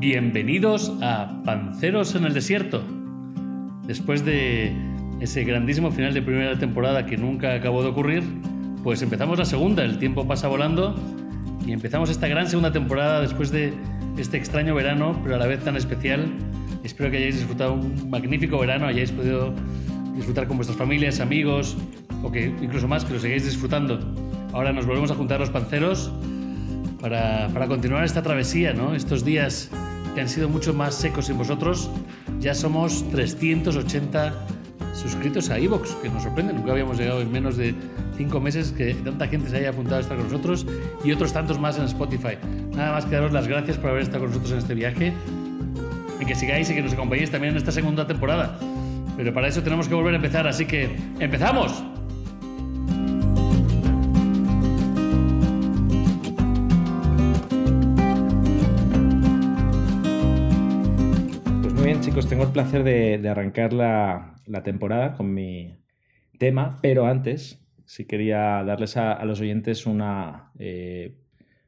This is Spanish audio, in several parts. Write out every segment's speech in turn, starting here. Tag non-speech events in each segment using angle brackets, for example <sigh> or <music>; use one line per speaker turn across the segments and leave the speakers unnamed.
Bienvenidos a Panceros en el Desierto. Después de ese grandísimo final de primera temporada que nunca acabó de ocurrir, pues empezamos la segunda, el tiempo pasa volando y empezamos esta gran segunda temporada después de este extraño verano, pero a la vez tan especial. Espero que hayáis disfrutado un magnífico verano, hayáis podido disfrutar con vuestras familias, amigos, o que incluso más, que lo sigáis disfrutando. Ahora nos volvemos a juntar los panceros para, para continuar esta travesía, ¿no? Estos días que han sido mucho más secos sin vosotros. Ya somos 380 suscritos a Evox, que nos sorprende. Nunca habíamos llegado en menos de cinco meses que tanta gente se haya apuntado a estar con nosotros y otros tantos más en Spotify. Nada más que daros las gracias por haber estado con nosotros en este viaje y que sigáis y que nos acompañéis también en esta segunda temporada. Pero para eso tenemos que volver a empezar, así que ¡empezamos!
Chicos, tengo el placer de, arrancar la, temporada con mi tema, pero antes sí quería darles a, los oyentes una, eh,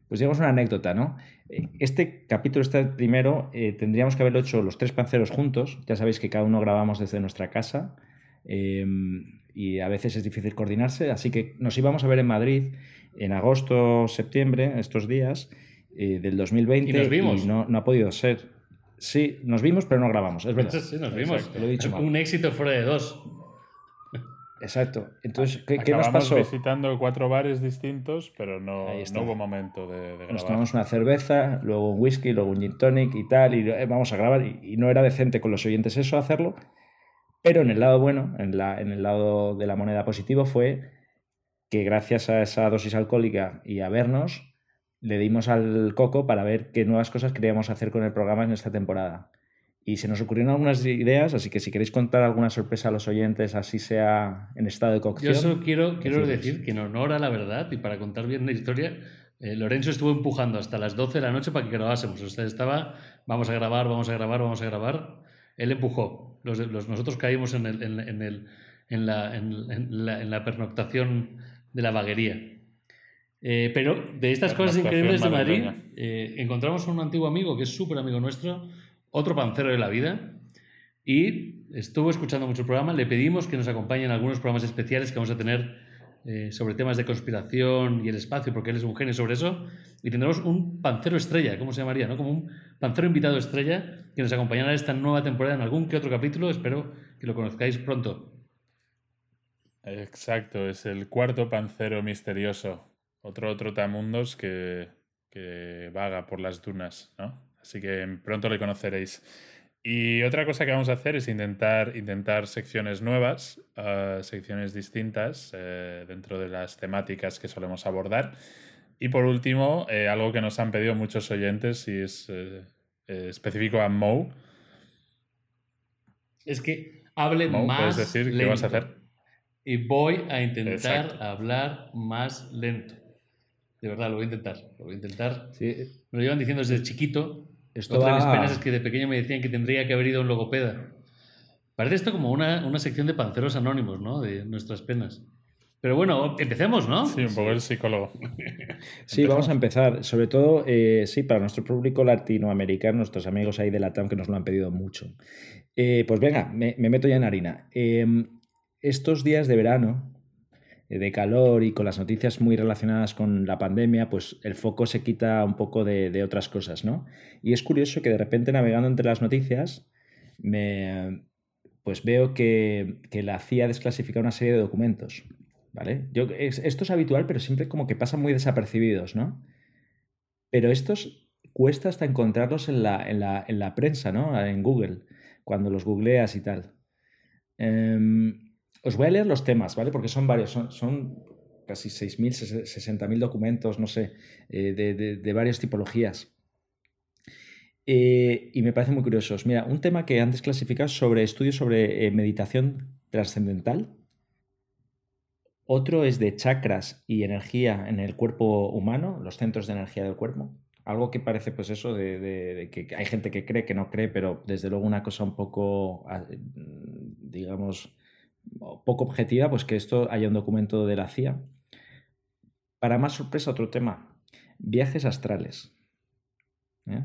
pues digamos una anécdota, ¿no? Este capítulo, este primero, eh, tendríamos que haberlo hecho los tres panceros juntos. Ya sabéis que cada uno grabamos desde nuestra casa em, y a veces es difícil coordinarse, así que nos íbamos a ver en Madrid en agosto, septiembre, estos días eh, del 2020
y, nos vimos.
no, no ha podido ser. Sí, nos vimos, pero no grabamos, es verdad. <laughs>
Sí, nos vimos. lo he dicho Un éxito fuera de dos.
Exacto. Entonces, ¿qué, ¿qué nos pasó?
visitando cuatro bares distintos, pero no, no hubo momento de, grabar.
Nos tomamos una cerveza, luego un whisky, luego un gin tonic y tal, y eh, vamos a grabar. Y, no era decente con los oyentes eso hacerlo, pero en el lado bueno, en, la, en el lado de la moneda positivo, fue que gracias a esa dosis alcohólica y a vernos, le dimos al coco para ver qué nuevas cosas queríamos hacer con el programa en esta temporada. Y se nos ocurrieron algunas ideas, así que si queréis contar alguna sorpresa a los oyentes, así sea en estado de cocción.
Yo solo quiero, quiero decir que en honor a la verdad y para contar bien la historia, eh, Lorenzo estuvo empujando hasta las 12 de la noche para que grabásemos. Usted estaba, vamos a grabar, vamos a grabar, vamos a grabar. Él empujó. Los, nosotros caímos en, el, en, el, en, la, la pernoctación de la vaguería. Eh, pero de estas cosas increíbles de Madrid, eh, encontramos a un antiguo amigo que es súper amigo nuestro, otro pancero de la vida, y estuvo escuchando mucho el programa. Le pedimos que nos acompañe en algunos programas especiales que vamos a tener eh, sobre temas de conspiración y el espacio, porque él es un genio sobre eso. Y tendremos un pancero estrella, ¿cómo se llamaría? ¿no? Como un pancero invitado estrella que nos acompañará esta nueva temporada en algún que otro capítulo. Espero que lo conozcáis pronto.
Exacto, es el cuarto pancero misterioso otro trotamundos que, que vaga por las dunas, ¿no? Así que pronto le conoceréis. Y otra cosa que vamos a hacer es intentar, intentar secciones nuevas, uh, secciones distintas uh, dentro de las temáticas que solemos abordar. Y por último, eh, algo que nos han pedido muchos oyentes y es eh, eh, específico a Mo.
Es que hable Mo, más.
¿Puedes decir qué vas a hacer?
Y voy a intentar hablar más lento. De verdad, lo voy a intentar. Lo voy a intentar. Sí. Me lo llevan diciendo desde chiquito. Esto Otra de mis penas es que de pequeño me decían que tendría que haber ido a un logopeda. Parece esto como una, una sección de panceros anónimos, ¿no? De nuestras penas. Pero bueno, empecemos, ¿no?
Sí, un poco el psicólogo.
sí, vamos a empezar. Sobre todo, eh, sí, para nuestro público latinoamericano, nuestros amigos ahí de la TAM que nos lo han pedido mucho. Eh, pues venga, me, me, meto ya en harina. Em, estos días de verano, de calor y con las noticias muy relacionadas con la pandemia, pues el foco se quita un poco de, otras cosas, ¿no? Y es curioso que de repente navegando entre las noticias, me, pues veo que, la CIA desclasifica una serie de documentos, ¿vale? Yo, esto es habitual, pero siempre como que pasan muy desapercibidos, ¿no? Pero estos cuesta hasta encontrarlos en la, en la, en la prensa, ¿no? En Google, cuando los googleas y tal. Em, os voy a leer los temas, ¿vale? Porque son varios, son, casi 6.000, 60.000 documentos, no sé, eh, de, varias tipologías. Eh, y me parecen muy curiosos. Mira, un tema que han desclasificado sobre estudios sobre eh, meditación trascendental. Otro es de chakras y energía en el cuerpo humano, los centros de energía del cuerpo. Algo que parece, pues eso, de, de, que hay gente que cree, que no cree, pero desde luego una cosa un poco, ah, digamos, poco objetiva, pues que esto haya un documento de la CIA. Para más sorpresa, otro tema, viajes astrales. ¿eh?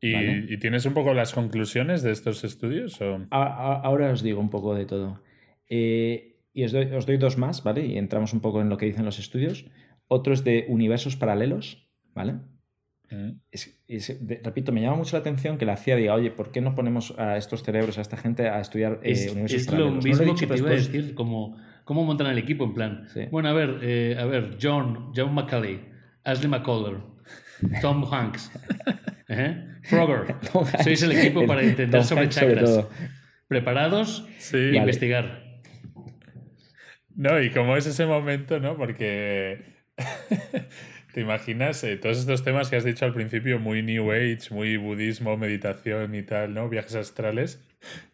¿Y, tienes un poco las conclusiones de estos estudios?
Ahora, os digo un poco de todo. Eh, y os doy, dos más, ¿vale? Y entramos un poco en lo que dicen los estudios. Otro es de universos paralelos, ¿vale? Repito, me llama mucho la atención que la CIA diga, oye, ¿por qué no ponemos a estos cerebros, a esta gente, a estudiar
eh, es, universos es lo mismo que te iba a decir, como cómo montan el equipo en plan. Bueno, a ver, eh, a ver, John, John McCulley, Ashley McCuller, Tom Hanks, <laughs> ¿eh? Frogger. Sois el equipo para entender sobre chakras. Preparados sí. investigar.
No, y cómo es ese momento, ¿no? Porque <laughs> ¿Te imaginas eh, todos estos temas que has dicho al principio, muy New Age, muy budismo, meditación y tal, ¿no? Viajes astrales.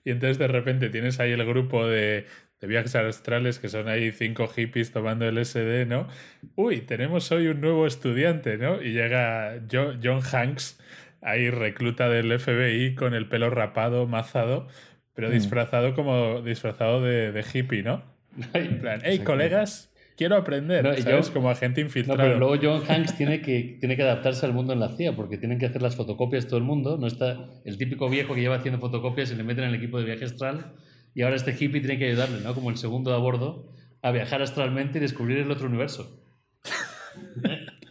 Y entonces de repente tienes ahí el grupo de, de viajes astrales que son ahí cinco hippies tomando el SD, ¿no? Uy, tenemos hoy un nuevo estudiante, ¿no? Y llega John Hanks, ahí recluta del FBI con el pelo rapado, mazado, pero mm. disfrazado como disfrazado de, de hippie, ¿no? En plan, hey, colegas, quiero aprender, ¿sabes? como agente infiltrado.
pero luego John <laughs> Hanks tiene que, tiene que adaptarse al mundo en la CIA, porque tienen que hacer las fotocopias todo el mundo. No está el típico viejo que lleva haciendo fotocopias y le meten en el equipo de viaje astral. Y ahora este hippie tiene que ayudarle, ¿no? Como el segundo de a bordo, a viajar astralmente y descubrir el otro universo. <laughs>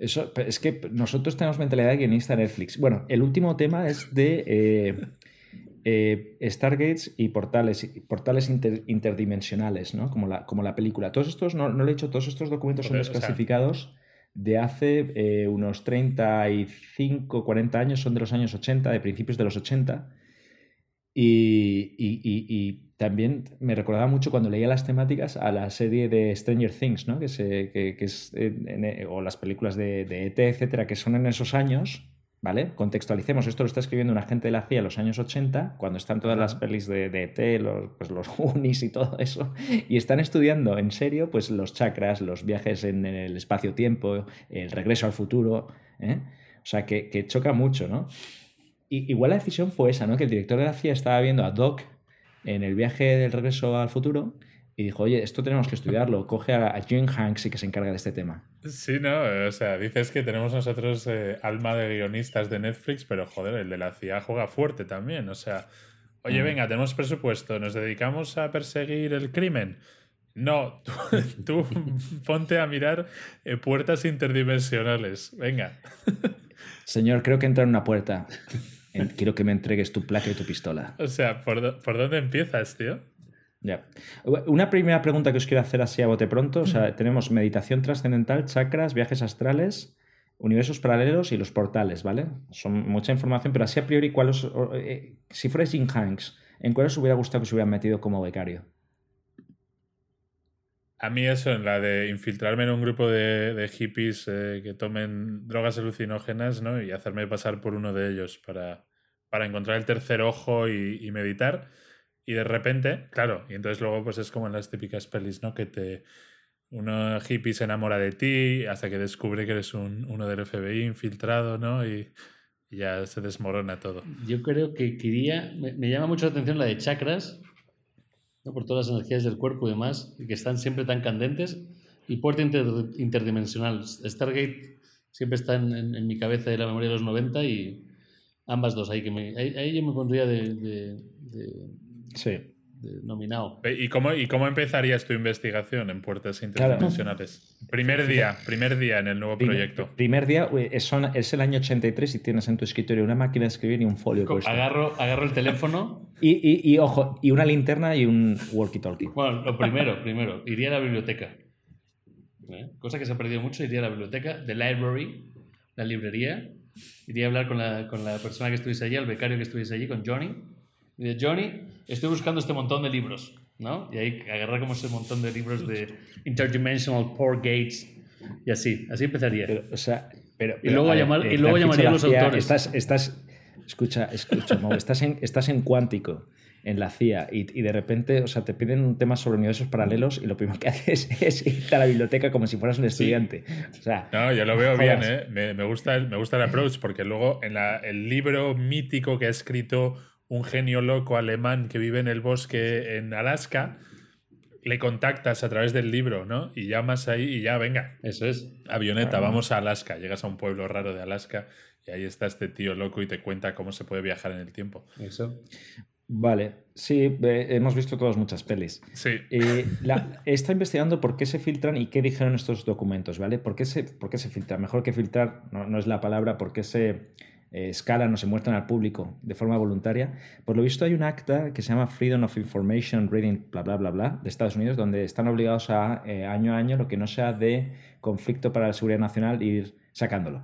eso, es que nosotros tenemos mentalidad de guionista Netflix. Bueno, el último tema es de eh, eh, Stargates y portales, portales interdimensionales, ¿no? Como la, como la película. Todos estos, no, no lo he dicho, todos estos documentos son desclasificados de hace eh, unos 35, 40 años, son de los años 80, de principios de los 80. Y, y, también me recordaba mucho cuando leía las temáticas a la serie de Stranger Things, ¿no? que, se, que, es, o las películas de, de ET, etcétera, que son en esos años ¿Vale? Contextualicemos, esto lo está escribiendo un agente de la CIA en los años 80, cuando están todas las pelis de, de ET, los, pues los <laughs> unis y todo eso, y están estudiando en serio pues los chakras, los viajes en el espacio-tiempo, el regreso al futuro, ¿eh? o sea, que, que, choca mucho, ¿no? Y, igual la decisión fue esa, ¿no? Que el director de la CIA estaba viendo a Doc en el viaje del regreso al futuro y dijo, oye, esto tenemos que estudiarlo, coge a, Jim Hanks y que se encarga de este tema.
Sí, no, o sea, dices que tenemos nosotros eh, alma de guionistas de Netflix, pero joder, el de la CIA juega fuerte también, o sea, oye, mm. venga, tenemos presupuesto, nos dedicamos a perseguir el crimen. No, <laughs> tú, ponte a mirar eh, puertas interdimensionales, venga. <laughs>
Señor, creo que entra en una puerta. Quiero que me entregues tu placa y tu pistola.
O sea, ¿por, ¿por dónde empiezas, tío?
Ya. Una primera pregunta que os quiero hacer así a bote pronto. O sea, tenemos meditación trascendental, chakras, viajes astrales, universos paralelos y los portales, ¿vale? Son mucha información, pero así a priori, ¿cuál os, eh, si fuerais Jim Hanks, ¿en cuál os hubiera gustado que se hubieran metido como becario?
A mí eso, en la de infiltrarme en un grupo de, hippies eh, que tomen drogas alucinógenas ¿no? y hacerme pasar por uno de ellos para, para encontrar el tercer ojo y meditar y de repente, claro, y entonces luego pues es como en las típicas pelis, ¿no? Que te uno hippie se enamora de ti hasta que descubre que eres un, uno del FBI infiltrado, ¿no? Y, ya se desmorona todo.
Yo creo que quería, me, llama mucho la atención la de chakras, ¿no? por todas las energías del cuerpo y demás, que están siempre tan candentes, y puerta interdimensional. Stargate siempre está en, mi cabeza de la memoria de los 90 y ambas dos, ahí, que me, ahí, yo me pondría de
Sí.
Nominado.
¿Y cómo, ¿Y cómo empezarías tu investigación en puertas interdimensionales? Primer día, primer día en el nuevo proyecto.
Primer día es, es, el año 83 y tienes en tu escritorio una máquina de escribir y un folio.
Agarro, agarro el teléfono.
y, y, ojo, y una linterna y un walkie-talkie.
Bueno, lo primero, primero, iría a la biblioteca. ¿Eh? Cosa que se ha perdido mucho, iría a la biblioteca, the library, la librería. Iría a hablar con la, con la persona que estuviese allí, el becario que estuviese allí, con Johnny y de Johnny, estoy buscando este montón de libros, ¿no? Y ahí agarrar como ese montón de libros de Interdimensional Poor Gates y así, así empezaría.
o sea, pero,
y luego, llamar, y luego llamaría a los autores.
Estás, estás, escucha, escucha, estás, en, estás en cuántico en la CIA y, y, de repente, o sea, te piden un tema sobre universos paralelos y lo primero que haces <laughs> es ir a la biblioteca como si fueras un estudiante. O sea,
no, yo lo veo bien, ¿eh? Me, me, gusta el, me gusta el approach porque luego en la, el libro mítico que ha escrito un genio loco alemán que vive en el bosque en Alaska, le contactas a través del libro, ¿no? Y llamas ahí y ya, venga.
Eso es.
Avioneta, vamos a Alaska. Llegas a un pueblo raro de Alaska y ahí está este tío loco y te cuenta cómo se puede viajar en el tiempo.
Eso.
Vale, sí, hemos visto todas muchas pelis.
Sí.
Eh, está investigando por qué se filtran y qué dijeron estos documentos, ¿vale? ¿Por qué se, por qué se filtran? Mejor que filtrar, no, es la palabra, por qué se eh, escalan o se muestran al público de forma voluntaria. Por lo visto hay un acta que se llama Freedom of Information Reading, bla, bla, bla, bla, de Estados Unidos, donde están obligados a, eh, año a año, lo que no sea de conflicto para la seguridad nacional, ir sacándolo.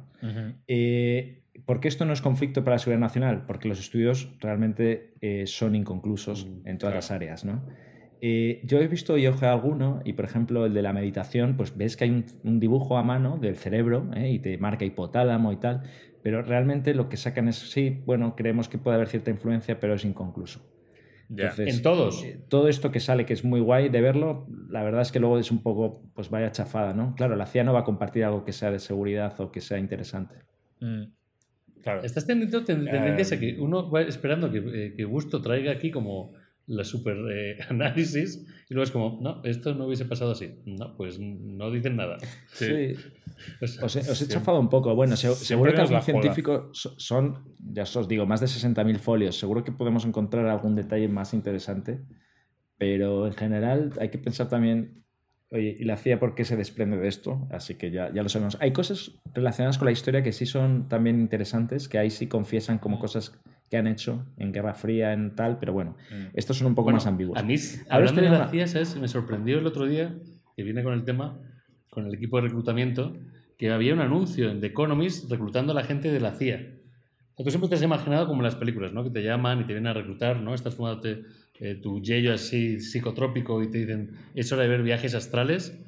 ¿Por qué esto no es conflicto para la seguridad nacional? Porque los estudios realmente eh, son inconclusos mm, en todas las áreas, ¿no? Eh, yo he visto y ojeado alguno, y por ejemplo el de la meditación, pues ves que hay un, dibujo a mano del cerebro ¿eh? y te marca hipotálamo y tal, pero realmente lo que sacan es, sí, bueno, creemos que puede haber cierta influencia, pero es inconcluso.
en todos.
todo esto que sale, que es muy guay de verlo, la verdad es que luego es un poco, pues vaya chafada, ¿no? Claro, la CIA no va a compartir algo que sea de seguridad o que sea interesante.
Mm.
Estás teniendo tendencias a que uno va esperando que, eh, que Gusto traiga aquí como la super eh, <laughs> análisis y luego es como, no, esto no hubiese pasado así. No, pues no dicen nada.
Sí. os, he, chafado un poco. Bueno, seguro que algún científico son, ya os digo, más de 60.000 folios. Seguro que podemos encontrar algún detalle más interesante. Pero en general hay que pensar también Oye, ¿y la CIA por qué se desprende de esto? Así que ya, ya lo sabemos. Hay cosas relacionadas con la historia que sí son también interesantes, que ahí sí confiesan como mm. cosas que han hecho en Guerra Fría, en tal, pero bueno, mm. estos son un poco más ambiguos.
A mí, hablando de la CIA, ¿sabes? me sorprendió el otro día, que viene con el tema, con el equipo de reclutamiento, que había un anuncio en The Economist reclutando a la gente de la CIA. Tú siempre te has imaginado como en las películas, ¿no? Que te llaman y te vienen a reclutar, ¿no? Estás fumándote eh, tu yello así psicotrópico y te dicen, es hora de ver viajes astrales.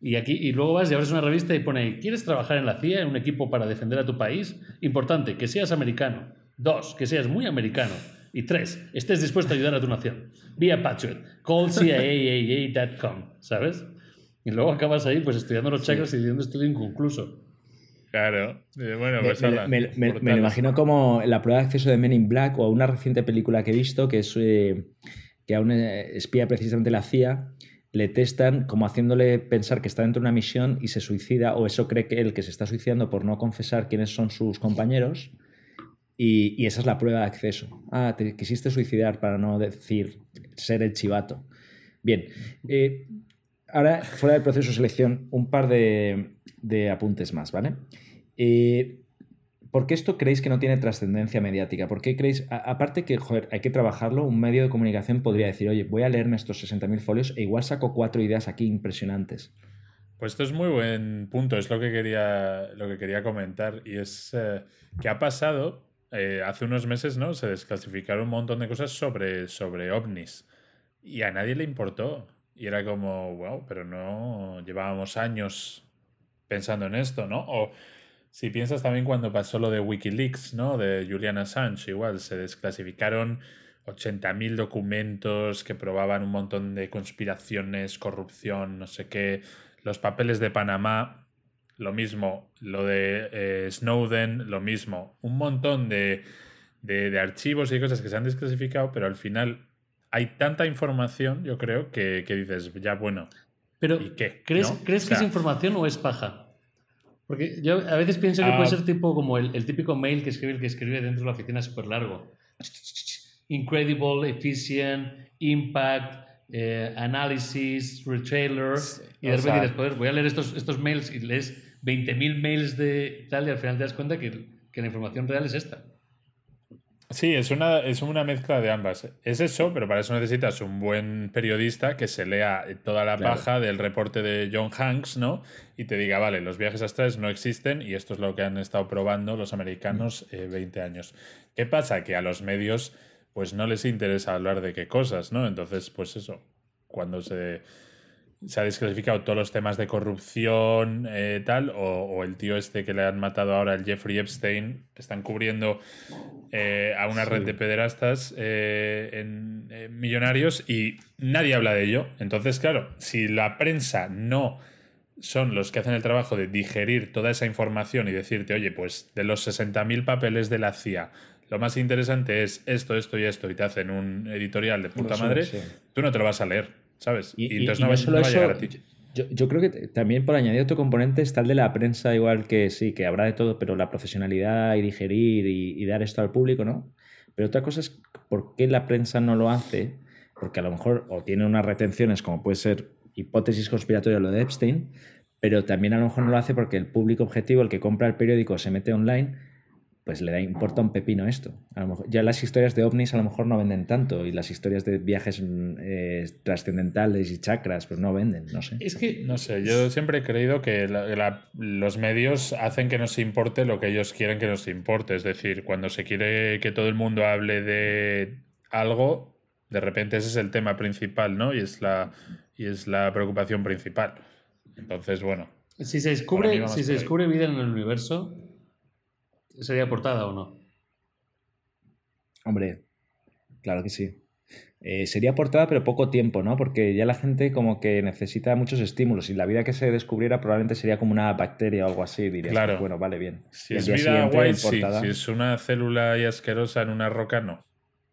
Y aquí y luego vas y abres una revista y pone, ¿quieres trabajar en la CIA, en un equipo para defender a tu país? Importante, que seas americano. Dos, que seas muy americano. Y tres, estés dispuesto a ayudar a tu nación. Vía Patriot. Call CIAAA.com, ¿sabes? Y luego acabas ahí pues estudiando los chakras y diciendo estudio inconcluso.
Claro. Eh, bueno, pues
me, me, lo imagino como la prueba de acceso de Men in Black o a una reciente película que he visto que es eh, que a un eh, espía precisamente la CIA le testan como haciéndole pensar que está dentro de una misión y se suicida o eso cree que él que se está suicidando por no confesar quiénes son sus compañeros y, esa es la prueba de acceso. Ah, te quisiste suicidar para no decir ser el chivato. Bien. Ahora, fuera del proceso de selección, un par de, apuntes más, ¿vale? Eh, ¿Por qué esto creéis que no tiene trascendencia mediática? ¿Por qué creéis, aparte que, hay que trabajarlo, un medio de comunicación podría decir, oye, voy a leerme estos 60.000 folios e igual saco cuatro ideas aquí impresionantes?
Pues esto es muy buen punto, es lo que quería, lo que quería comentar y es eh, que ha pasado, eh, hace unos meses, ¿no? Se desclasificaron un montón de cosas sobre, sobre ovnis y a nadie le importó. Y era como, wow, pero no llevábamos años pensando en esto, ¿no? O si piensas también cuando pasó lo de Wikileaks, ¿no? De Julian Assange, igual se desclasificaron 80.000 documentos que probaban un montón de conspiraciones, corrupción, no sé qué, los papeles de Panamá, lo mismo, lo de eh, Snowden, lo mismo, un montón de, de, archivos y cosas que se han desclasificado, pero al final hay tanta información, yo creo, que, que dices, ya bueno,
pero, ¿crees, ¿crees que es información o es paja? Porque yo a veces pienso que puede ah. ser tipo como el, el, típico mail que escribe el que escribe dentro de la oficina súper largo. Incredible, efficient, impact, eh, analysis, retailer. Y de repente dices, voy a leer estos, estos mails y lees 20.000 mails de tal y al final te das cuenta que, que la información real es esta.
Sí, es una, es una mezcla de ambas. Es eso, pero para eso necesitas un buen periodista que se lea toda la paja del reporte de John Hanks, ¿no? Y te diga, vale, los viajes astrales no existen y esto es lo que han estado probando los americanos 20 eh, años. ¿Qué pasa? Que a los medios pues no les interesa hablar de qué cosas, ¿no? Entonces, pues eso, cuando se se ha desclasificado todos los temas de corrupción, eh, tal, o, el tío este que le han matado ahora, el Jeffrey Epstein, están cubriendo eh, a una red de pederastas eh, en, millonarios y nadie habla de ello. Entonces, claro, si la prensa no son los que hacen el trabajo de digerir toda esa información y decirte, oye, pues de los 60.000 papeles de la CIA, lo más interesante es esto, esto y esto, y te hacen un editorial de puta madre, tú no te lo vas a leer ¿sabes?
Y, entonces no, solo va, a llegar a ti. Yo, yo, creo que también por añadir otro componente está el de la prensa, igual que sí, que habrá de todo, pero la profesionalidad y digerir y, dar esto al público, ¿no? Pero otra cosa es por qué la prensa no lo hace, porque a lo mejor o tiene unas retenciones, como puede ser hipótesis conspiratoria lo de Epstein, pero también a lo mejor no lo hace porque el público objetivo, el que compra el periódico, se mete online pues le da importa un pepino esto. A lo mejor, ya las historias de ovnis a lo mejor no venden tanto y las historias de viajes mm, eh, trascendentales y chakras pues no venden, no sé.
Es que, no sé, yo siempre he creído que los medios hacen que nos importe lo que ellos quieren que nos importe. Es decir, cuando se quiere que todo el mundo hable de algo, de repente ese es el tema principal, ¿no? Y es la, y es la preocupación principal. Entonces, bueno.
Si se descubre, si se descubre vida en el universo, ¿Sería portada o no?
Hombre, claro que sí. Eh, sería portada, pero poco tiempo, ¿no? Porque ya la gente como que necesita muchos estímulos y la vida que se descubriera probablemente sería como una bacteria o algo así, dirías. Claro. bueno, vale, bien.
Si es vida guay, sí. Si es una célula y asquerosa en una roca, no.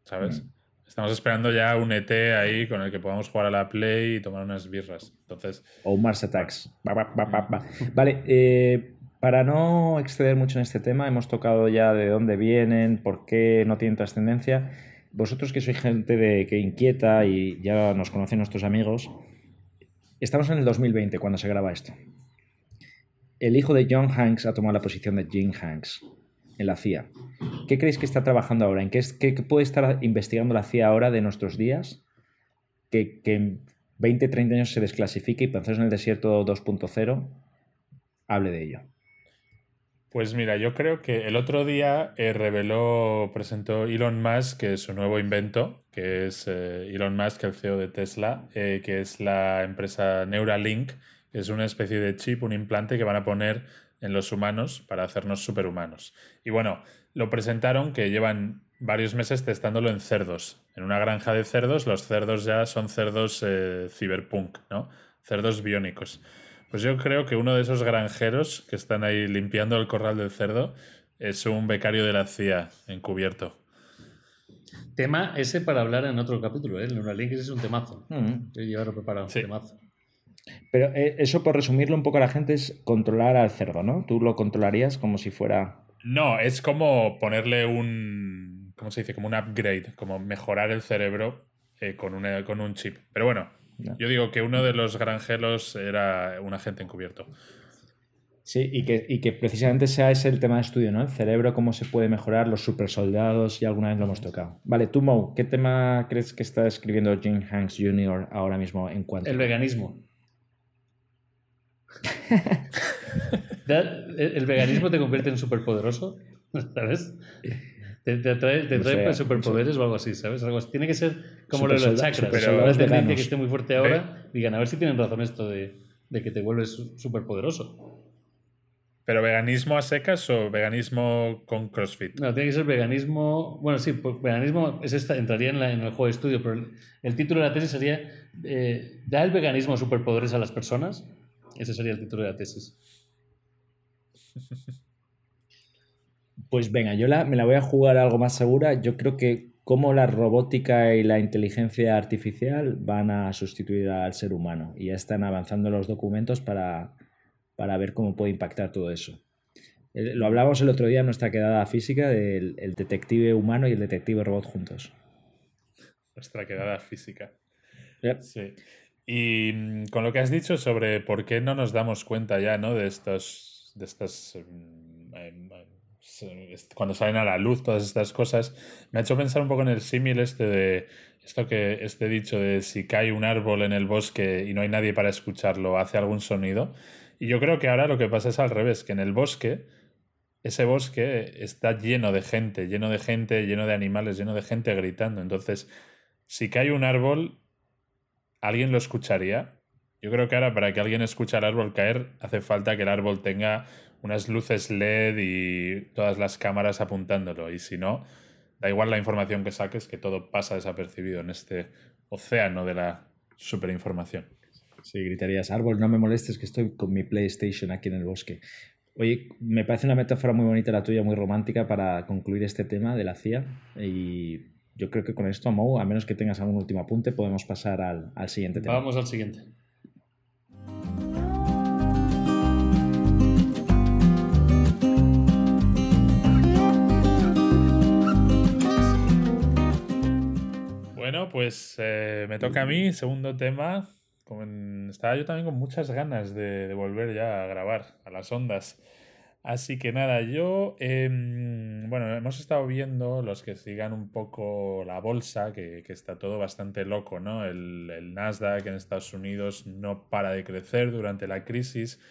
¿Sabes? Mm. Estamos esperando ya un ET ahí con el que podamos jugar a la Play y tomar unas birras. Entonces...
O un Mars Attacks. vale, eh, para no exceder mucho en este tema, hemos tocado ya de dónde vienen, por qué no tienen trascendencia. Vosotros que sois gente de, que inquieta y ya nos conocen nuestros amigos, estamos en el 2020 cuando se graba esto. El hijo de John Hanks ha tomado la posición de Jim Hanks en la CIA. ¿Qué creéis que está trabajando ahora? ¿En qué, qué puede estar investigando la CIA ahora de nuestros días? Que, en 20, 30 años se desclasifique y Pensaros en el Desierto 2.0 hable de ello.
Pues mira, yo creo que el otro día eh, reveló, presentó Elon Musk que su nuevo invento, que es eh, Elon Musk, el CEO de Tesla, eh, que es la empresa Neuralink, que es una especie de chip, un implante que van a poner en los humanos para hacernos superhumanos. Y bueno, lo presentaron que llevan varios meses testándolo en cerdos. En una granja de cerdos, los cerdos ya son cerdos cyberpunk, ¿no? Cerdos biónicos. Pues yo creo que uno de esos granjeros que están ahí limpiando el corral del cerdo es un becario de la CIA encubierto.
Tema ese para hablar en otro capítulo, ¿eh? El Neuralink es un temazo. Mm. Yo preparado, un temazo.
Pero eh, eso, por resumirlo un poco a la gente, es controlar al cerdo, ¿no? Tú lo controlarías como si fuera.
No, es como ponerle un. ¿Cómo se dice? Como un upgrade, como mejorar el cerebro eh, con, una, con un chip. Pero bueno, yo digo que uno de los granjeros era un agente encubierto.
Sí, y que, y que precisamente sea ese el tema de estudio, ¿no? El cerebro, cómo se puede mejorar, los supersoldados, y alguna vez lo hemos tocado. Vale, tú, Mo, ¿qué tema crees que está escribiendo Jim Hanks Jr. ahora mismo en cuanto?
El veganismo. <laughs> ¿El veganismo te convierte en superpoderoso? ¿Sabes? Te, trae, te superpoderes o algo así, ¿sabes? Algo Tiene que ser como lo de los chakras. Pero es de gente que esté muy fuerte ahora, digan, a ver si tienen razón esto de, de que te vuelves superpoderoso.
¿Pero veganismo a secas o veganismo con CrossFit?
No, tiene que ser veganismo. Bueno, sí, pues veganismo es esta, entraría en, en, el juego de estudio, pero el, título de la tesis sería eh, ¿Da el veganismo superpoderes a las personas? Ese sería el título de la tesis. <laughs>
Pues venga, yo me la voy a jugar algo más segura. Yo creo que como la robótica y la inteligencia artificial van a sustituir al ser humano y ya están avanzando los documentos para, ver cómo puede impactar todo eso. Lo hablábamos el otro día en nuestra quedada física del detective humano y el detective robot juntos.
Nuestra quedada física. Sí. Y mm, con lo que has dicho sobre por qué no nos damos cuenta ya ¿no? de estos de estas mm, em, cuando salen a la luz todas estas cosas, me ha hecho pensar un poco en el símil este de esto que este dicho de si cae un árbol en el bosque y no hay nadie para escucharlo, hace algún sonido. Y yo creo que ahora lo que pasa es al revés, que en el bosque, ese bosque está lleno de gente, lleno de gente, lleno de animales, lleno de gente gritando. Entonces, si cae un árbol, ¿alguien lo escucharía? Yo creo que ahora para que alguien escuche al árbol caer, hace falta que el árbol tenga unas luces LED y todas las cámaras apuntándolo. Y si no, da igual la información que saques, que todo pasa desapercibido en este océano de la superinformación.
Sí, gritarías, árbol, no me molestes que estoy con mi PlayStation aquí en el bosque. Oye, me parece una metáfora muy bonita la tuya, muy romántica para concluir este tema de la CIA. Y yo creo que con esto, Mo, a menos que tengas algún último apunte, podemos pasar al, al siguiente tema.
Vamos al siguiente.
Bueno, pues eh, me toca a mí, segundo tema. estaba yo también con muchas ganas de, volver ya a grabar a las ondas. Así que nada, yo, em, bueno, hemos estado viendo los que sigan un poco la bolsa, que, está todo bastante loco, ¿no? El, el Nasdaq en Estados Unidos no para de crecer durante la crisis.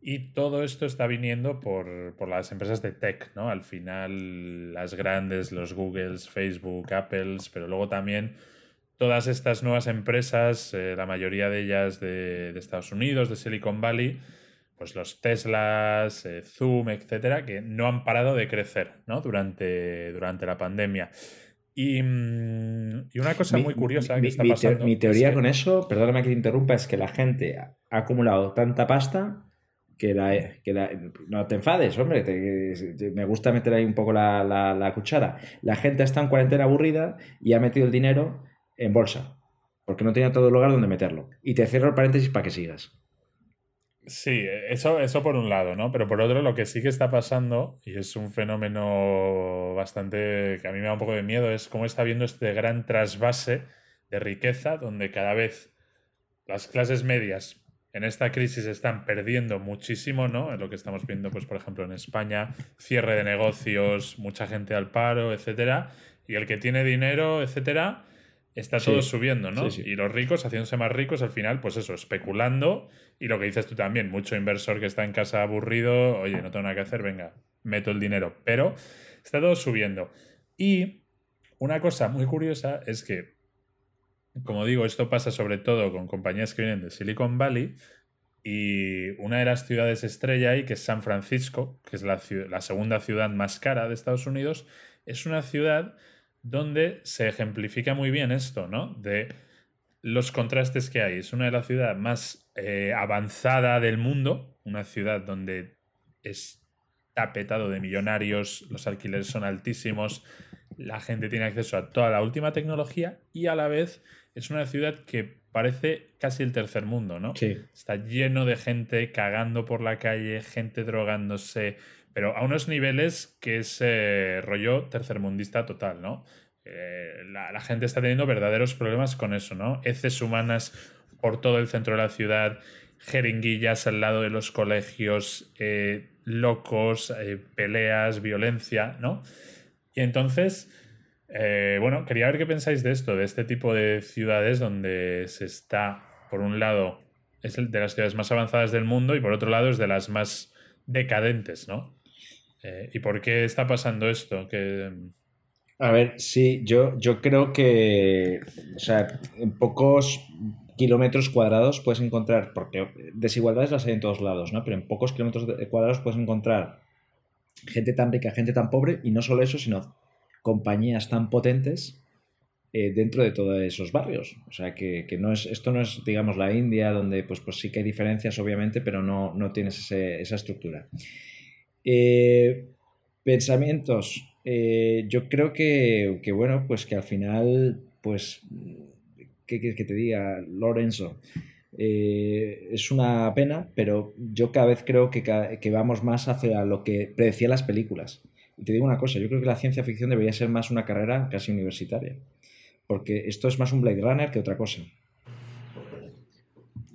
Y todo esto está viniendo por, por, las empresas de tech, ¿no? Al final, las grandes, los Googles, Facebook, Apples, pero luego también todas estas nuevas empresas, eh, la mayoría de ellas de, de, Estados Unidos, de Silicon Valley, pues los Teslas, eh, Zoom, etcétera, que no han parado de crecer, ¿no? Durante, durante la pandemia. Y, mm, y una cosa muy curiosa que está pasando.
mi teoría con eso, perdóname que te interrumpa, es que la gente ha acumulado tanta pasta que que no te enfades, hombre, me gusta meter ahí un poco la, cuchara. La gente está en cuarentena aburrida y ha metido el dinero en bolsa, porque no tenía todo lugar donde meterlo. Y te cierro el paréntesis para que sigas.
Sí, eso, eso por un lado, ¿no? Pero por otro, lo que sí que está pasando, y es un fenómeno bastante que a mí me da un poco de miedo, es cómo está habiendo este gran trasvase de riqueza, donde cada vez las clases medias en esta crisis están perdiendo muchísimo, ¿no? En lo que estamos viendo, pues, por ejemplo, en España, cierre de negocios, mucha gente al paro, etcétera. Y el que tiene dinero, etcétera, está todo subiendo, ¿no? Y los ricos haciéndose más ricos al final, pues eso, especulando. Y lo que dices tú también, mucho inversor que está en casa aburrido, oye, no tengo nada que hacer, venga, meto el dinero. Pero está todo subiendo. Y una cosa muy curiosa es que como digo, esto pasa sobre todo con compañías que vienen de Silicon Valley y una de las ciudades estrella ahí, que es San Francisco, que es la, segunda ciudad más cara de Estados Unidos, es una ciudad donde se ejemplifica muy bien esto, ¿no? De los contrastes que hay. Es una de las ciudades más eh, avanzada del mundo, una ciudad donde está petado de millonarios, los alquileres son altísimos, la gente tiene acceso a toda la última tecnología y a la vez es una ciudad que parece casi el tercer mundo, ¿no?
Sí.
Está lleno de gente cagando por la calle, gente drogándose, pero a unos niveles que es eh, rollo tercermundista total, ¿no? Eh, la, gente está teniendo verdaderos problemas con eso, ¿no? Heces humanas por todo el centro de la ciudad, jeringuillas al lado de los colegios, eh, locos, peleas, violencia, ¿no? Y entonces eh, bueno, quería ver qué pensáis de esto, de este tipo de ciudades donde se está, por un lado, es de las ciudades más avanzadas del mundo y por otro lado es de las más decadentes, ¿no? Eh, ¿Y por qué está pasando esto? Que...
A ver, sí, yo, yo creo que, o sea, en pocos kilómetros cuadrados puedes encontrar, porque desigualdades las hay en todos lados, ¿no? Pero en pocos kilómetros cuadrados puedes encontrar gente tan rica, gente tan pobre, y no solo eso, sino compañías tan potentes eh, dentro de todos esos barrios. O sea, que, no es, esto no es, digamos, la India, donde pues, pues sí que hay diferencias, obviamente, pero no, no tienes esa estructura. Eh, pensamientos. Eh, yo creo que, bueno, pues que al final, pues, ¿qué quieres que te diga, Lorenzo? es una pena, pero yo cada vez creo que, que vamos más hacia lo que predecían las películas. Y te digo una cosa, yo creo que la ciencia ficción debería ser más una carrera casi universitaria, porque esto es más un Blade Runner que otra cosa.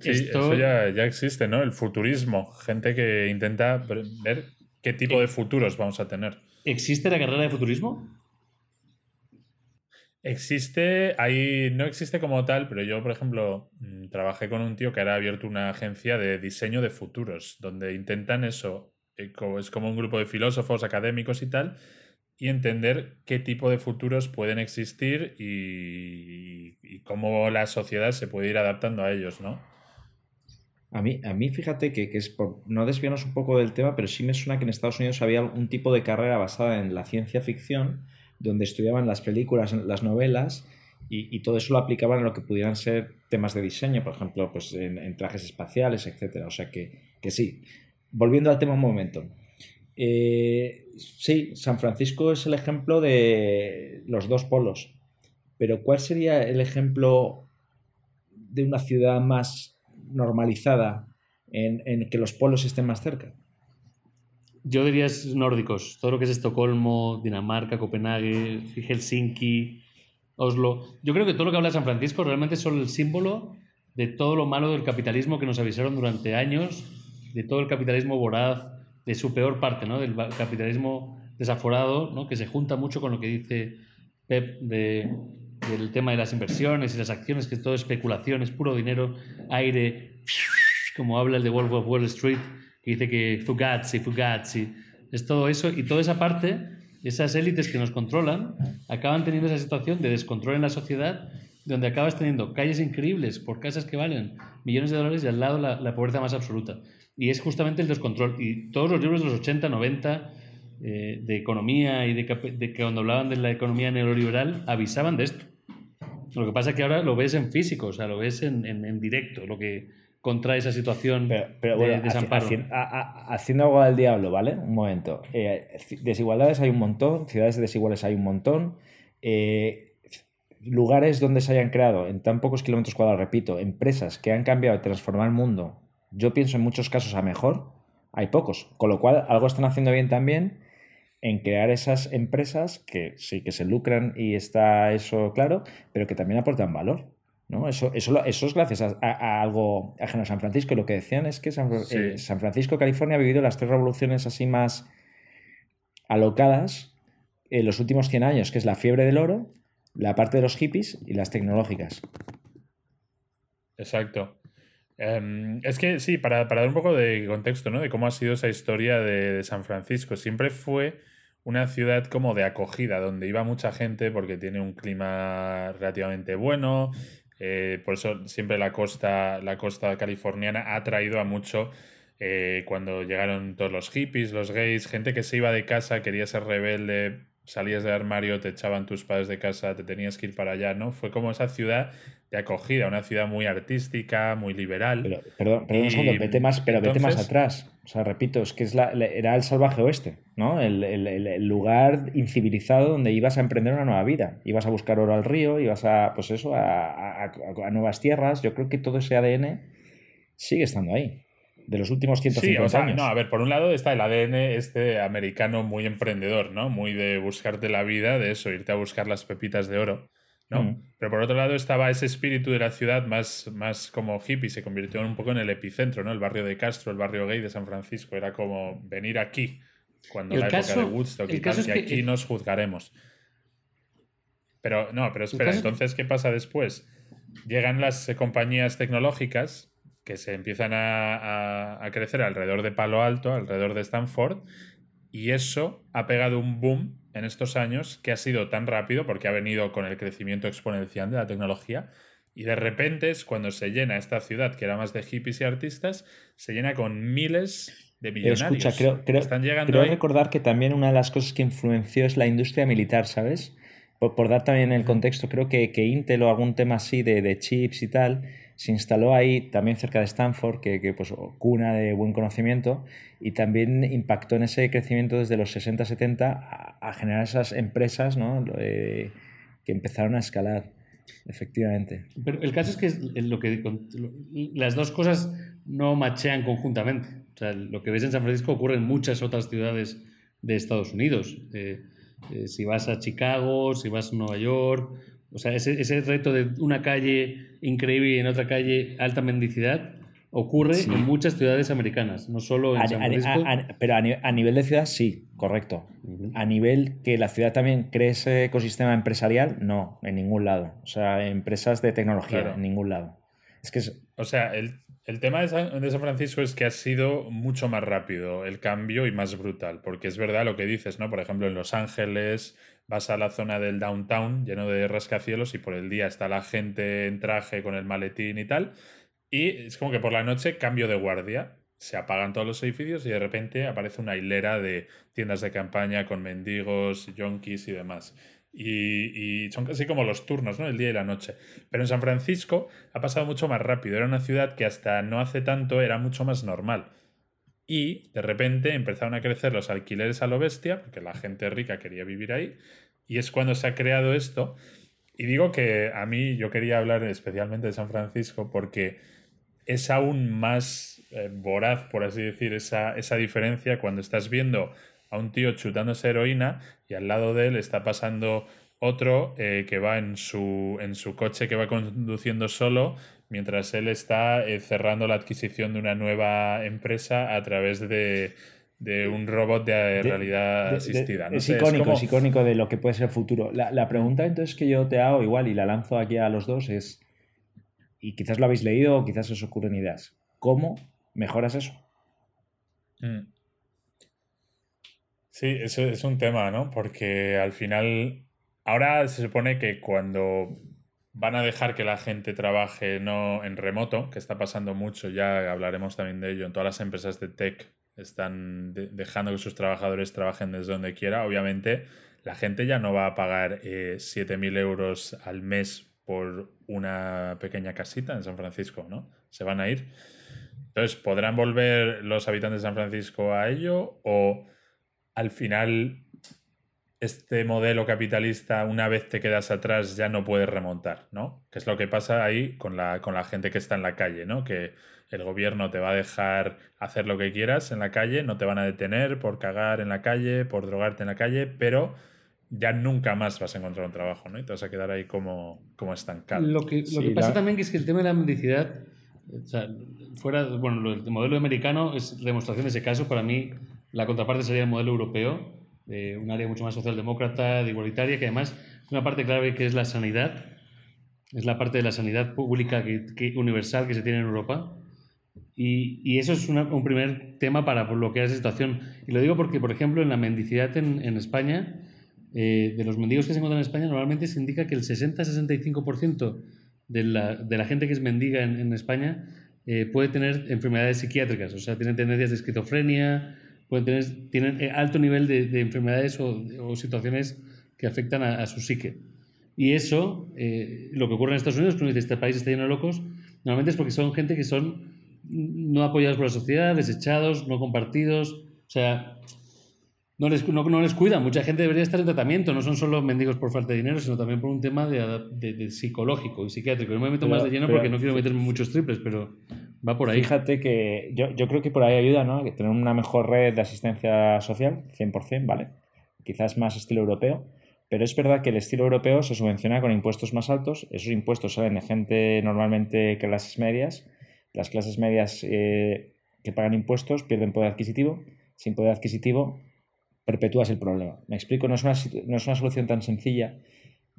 Sí, Eso ya, existe, ¿no? El futurismo, gente que intenta ver qué tipo de futuros vamos a tener.
¿Existe la carrera de futurismo?
Existe, ahí no existe como tal, pero yo, por ejemplo, mm, trabajé con un tío que era abierto una agencia de diseño de futuros, donde intentan eso, eh, es como un grupo de filósofos, académicos y tal, y entender qué tipo de futuros pueden existir y, cómo la sociedad se puede ir adaptando a ellos, ¿no?
A mí, a mí fíjate que, es por no desviarnos un poco del tema, pero sí me suena que en Estados Unidos había un tipo de carrera basada en la ciencia ficción, donde estudiaban las películas, las novelas, y, todo eso lo aplicaban a lo que pudieran ser temas de diseño, por ejemplo, pues en, trajes espaciales, etcétera. O sea que, que sí volviendo al tema un momento. Eh, sí, San Francisco es el ejemplo de los dos polos. pero ¿cuál sería el ejemplo de una ciudad más normalizada en, en que los polos estén más cerca?
Yo diría nórdicos, todo lo que es Estocolmo, Dinamarca, Copenhague, Helsinki, Oslo. Yo creo que todo lo que habla San Francisco realmente es el símbolo de todo lo malo del capitalismo que nos avisaron durante años, de todo el capitalismo voraz, de su peor parte, ¿no? del capitalismo desaforado, ¿no? que se junta mucho con lo que dice Pep de, del tema de las inversiones y las acciones, que es todo especulación, es puro dinero, aire, como habla el de Wolf of Wall Street, que dice que Fugazi, Fugazi, es todo eso y toda esa parte, esas élites que nos controlan, acaban teniendo esa situación de descontrol en la sociedad, donde acabas teniendo calles increíbles por casas que valen millones de dólares y al lado la, pobreza más absoluta. Y es justamente el descontrol. Y todos los libros de los 80, 90 eh, de economía y de, que cuando hablaban de la economía neoliberal avisaban de esto. Lo que pasa es que ahora lo ves en físico, o sea, lo ves en, en, en directo, lo que, contra esa situación pero, de desamparo.
haciendo algo del diablo, ¿vale? Un momento. Eh, desigualdades hay un montón, ciudades desiguales hay un montón. Eh, lugares donde se hayan creado en tan pocos kilómetros cuadrados, repito, empresas que han cambiado y transformado el mundo, yo pienso en muchos casos a mejor, hay pocos. Con lo cual, algo están haciendo bien también en crear esas empresas que sí que se lucran y está eso claro, pero que también aportan valor. ¿no? Eso, eso, eso es gracias a, algo ajeno a San Francisco. Y lo que decían es que San, eh, Francisco, California, ha vivido las tres revoluciones así más alocadas en los últimos 100 años, que es la fiebre del oro, la parte de los hippies y las tecnológicas.
Exacto. Em, es que sí, para, dar un poco de contexto, ¿no? De cómo ha sido esa historia de, San Francisco. Siempre fue una ciudad como de acogida, donde iba mucha gente porque tiene un clima relativamente bueno, eh, por eso siempre la costa, la costa californiana ha traído a mucho eh, cuando llegaron todos los hippies, los gays, gente que se iba de casa, quería ser rebelde, salías del armario, te echaban tus padres de casa, te tenías que ir para allá, ¿no? Fue como esa ciudad de acogida, una ciudad muy artística, muy liberal.
Pero, perdón, perdón un segundo, vete más, pero vete más atrás. O sea, repito, es que es la, era el salvaje oeste, ¿no? El, el, el, lugar incivilizado donde ibas a emprender una nueva vida. Ibas a buscar oro al río, ibas a, pues eso, a, a, a nuevas tierras. Yo creo que todo ese ADN sigue estando ahí de los últimos 150 sí, años.
No, a ver, por un lado está el ADN este americano muy emprendedor, ¿no? Muy de buscarte la vida, de eso, irte a buscar las pepitas de oro, ¿no? Mm. Pero por otro lado estaba ese espíritu de la ciudad más, más como hippie, se convirtió un poco en el epicentro, ¿no? El barrio de Castro, el barrio gay de San Francisco, era como venir aquí, cuando la época de Woodstock y tal, y aquí nos juzgaremos. Pero no, pero espera, entonces, ¿qué pasa después? Llegan las eh, compañías tecnológicas que se empiezan a, crecer alrededor de Palo Alto, alrededor de Stanford, y eso ha pegado un boom en estos años que ha sido tan rápido porque ha venido con el crecimiento exponencial de la tecnología. Y de repente es cuando se llena esta ciudad, que era más de hippies y artistas, se llena con miles de millonarios.
Escucha, creo, creo, Están llegando creo recordar que también una de las cosas que influenció es la industria militar, ¿sabes? Por, dar también el contexto, creo que, que Intel o algún tema así de, de chips y tal, se instaló ahí también cerca de Stanford, que, que pues, cuna de buen conocimiento, y también impactó en ese crecimiento desde los 60-70 a, generar esas empresas ¿no? que empezaron a escalar, efectivamente.
Pero el caso es que, lo que las dos cosas no machean conjuntamente. O sea, lo que ves en San Francisco ocurre en muchas otras ciudades de Estados Unidos. Eh, eh, si vas a Chicago, si vas a Nueva York, o sea, ese, ese reto de una calle increíble y en otra calle alta mendicidad ocurre en muchas ciudades americanas, no solo en San Francisco.
pero a, nivel de ciudad sí, correcto. A nivel que la ciudad también cree ese ecosistema empresarial, no, en ningún lado. O sea, empresas de tecnología, en ningún lado. Es que
O sea, el, el tema de San, de San, Francisco es que ha sido mucho más rápido el cambio y más brutal, porque es verdad lo que dices, ¿no? Por ejemplo, en Los Ángeles, vas a la zona del downtown lleno de rascacielos y por el día está la gente en traje con el maletín y tal. Y es como que por la noche cambio de guardia, se apagan todos los edificios y de repente aparece una hilera de tiendas de campaña con mendigos, yonkis y demás. Y, son casi como los turnos, ¿no? El día y la noche. Pero en San Francisco ha pasado mucho más rápido. Era una ciudad que hasta no hace tanto era mucho más normal. Y de repente empezaron a crecer los alquileres a lo bestia, porque la gente rica quería vivir ahí, y es cuando se ha creado esto. Y digo que a mí yo quería hablar especialmente de San Francisco porque es aún más eh, voraz, por así decir, esa, esa diferencia cuando estás viendo a un tío chutándose heroína y al lado de él está pasando otro eh, que va en su, en su coche que va conduciendo solo mientras él está eh, cerrando la adquisición de una nueva empresa a través de, un robot de, realidad asistida.
es icónico, es, icónico de lo que puede ser el futuro. La, la, pregunta entonces que yo te hago igual y la lanzo aquí a los dos es, y quizás lo habéis leído o quizás os ocurren ideas, ¿cómo mejoras eso? Mm.
Sí, eso es un tema, ¿no? Porque al final, ahora se supone que cuando van a dejar que la gente trabaje no en remoto, que está pasando mucho, ya hablaremos también de ello, en todas las empresas de tech están dejando que sus trabajadores trabajen desde donde quiera, obviamente la gente ya no va a pagar eh, 7.000 euros al mes por una pequeña casita en San Francisco, ¿no? Se van a ir. Entonces, ¿podrán volver los habitantes de San Francisco a ello o al final este modelo capitalista, una vez te quedas atrás, ya no puedes remontar, ¿no? Que es lo que pasa ahí con la, con la gente que está en la calle, ¿no? Que el gobierno te va a dejar hacer lo que quieras en la calle, no te van a detener por cagar en la calle, por drogarte en la calle, pero ya nunca más vas a encontrar un trabajo, ¿no? Y te vas a quedar ahí como, como estancado.
Lo que, lo que pasa también es que el tema de la mendicidad, o sea, fuera, bueno, el modelo americano es demostración de ese caso, para mí la contraparte sería el modelo europeo, de un área mucho más socialdemócrata, de igualitaria, que además una parte clave que es la sanidad, es la parte de la sanidad pública que, universal que se tiene en Europa. Y, eso es un primer tema para bloquear esa situación. Y lo digo porque, por ejemplo, en la mendicidad en, España, eh, de los mendigos que se encuentran en España, normalmente se indica que el 60-65% de la, de la gente que es mendiga en, en España eh, puede tener enfermedades psiquiátricas, o sea, tienen tendencias de esquizofrenia, pueden tener, tienen eh, alto nivel de, enfermedades o, situaciones que afectan a, su psique. Y eso, eh, lo que ocurre en Estados Unidos, que uno dice, este país está lleno de locos, normalmente es porque son gente que son no apoyados por la sociedad, desechados, no compartidos, o sea, no les, no, no les cuida. Mucha gente debería estar en tratamiento, no son solo mendigos por falta de dinero, sino también por un tema de, psicológico y psiquiátrico. No me meto más de lleno porque no quiero meterme muchos triples, pero Va por ahí.
Fíjate que yo, yo creo que por ahí ayuda, ¿no? Que tener una mejor red de asistencia social, 100%, ¿vale? Quizás más estilo europeo. Pero es verdad que el estilo europeo se subvenciona con impuestos más altos. Esos impuestos salen de gente normalmente clases medias. Las clases medias eh, que pagan impuestos pierden poder adquisitivo. Sin poder adquisitivo perpetúas el problema. Me explico, no es una, no es una solución tan sencilla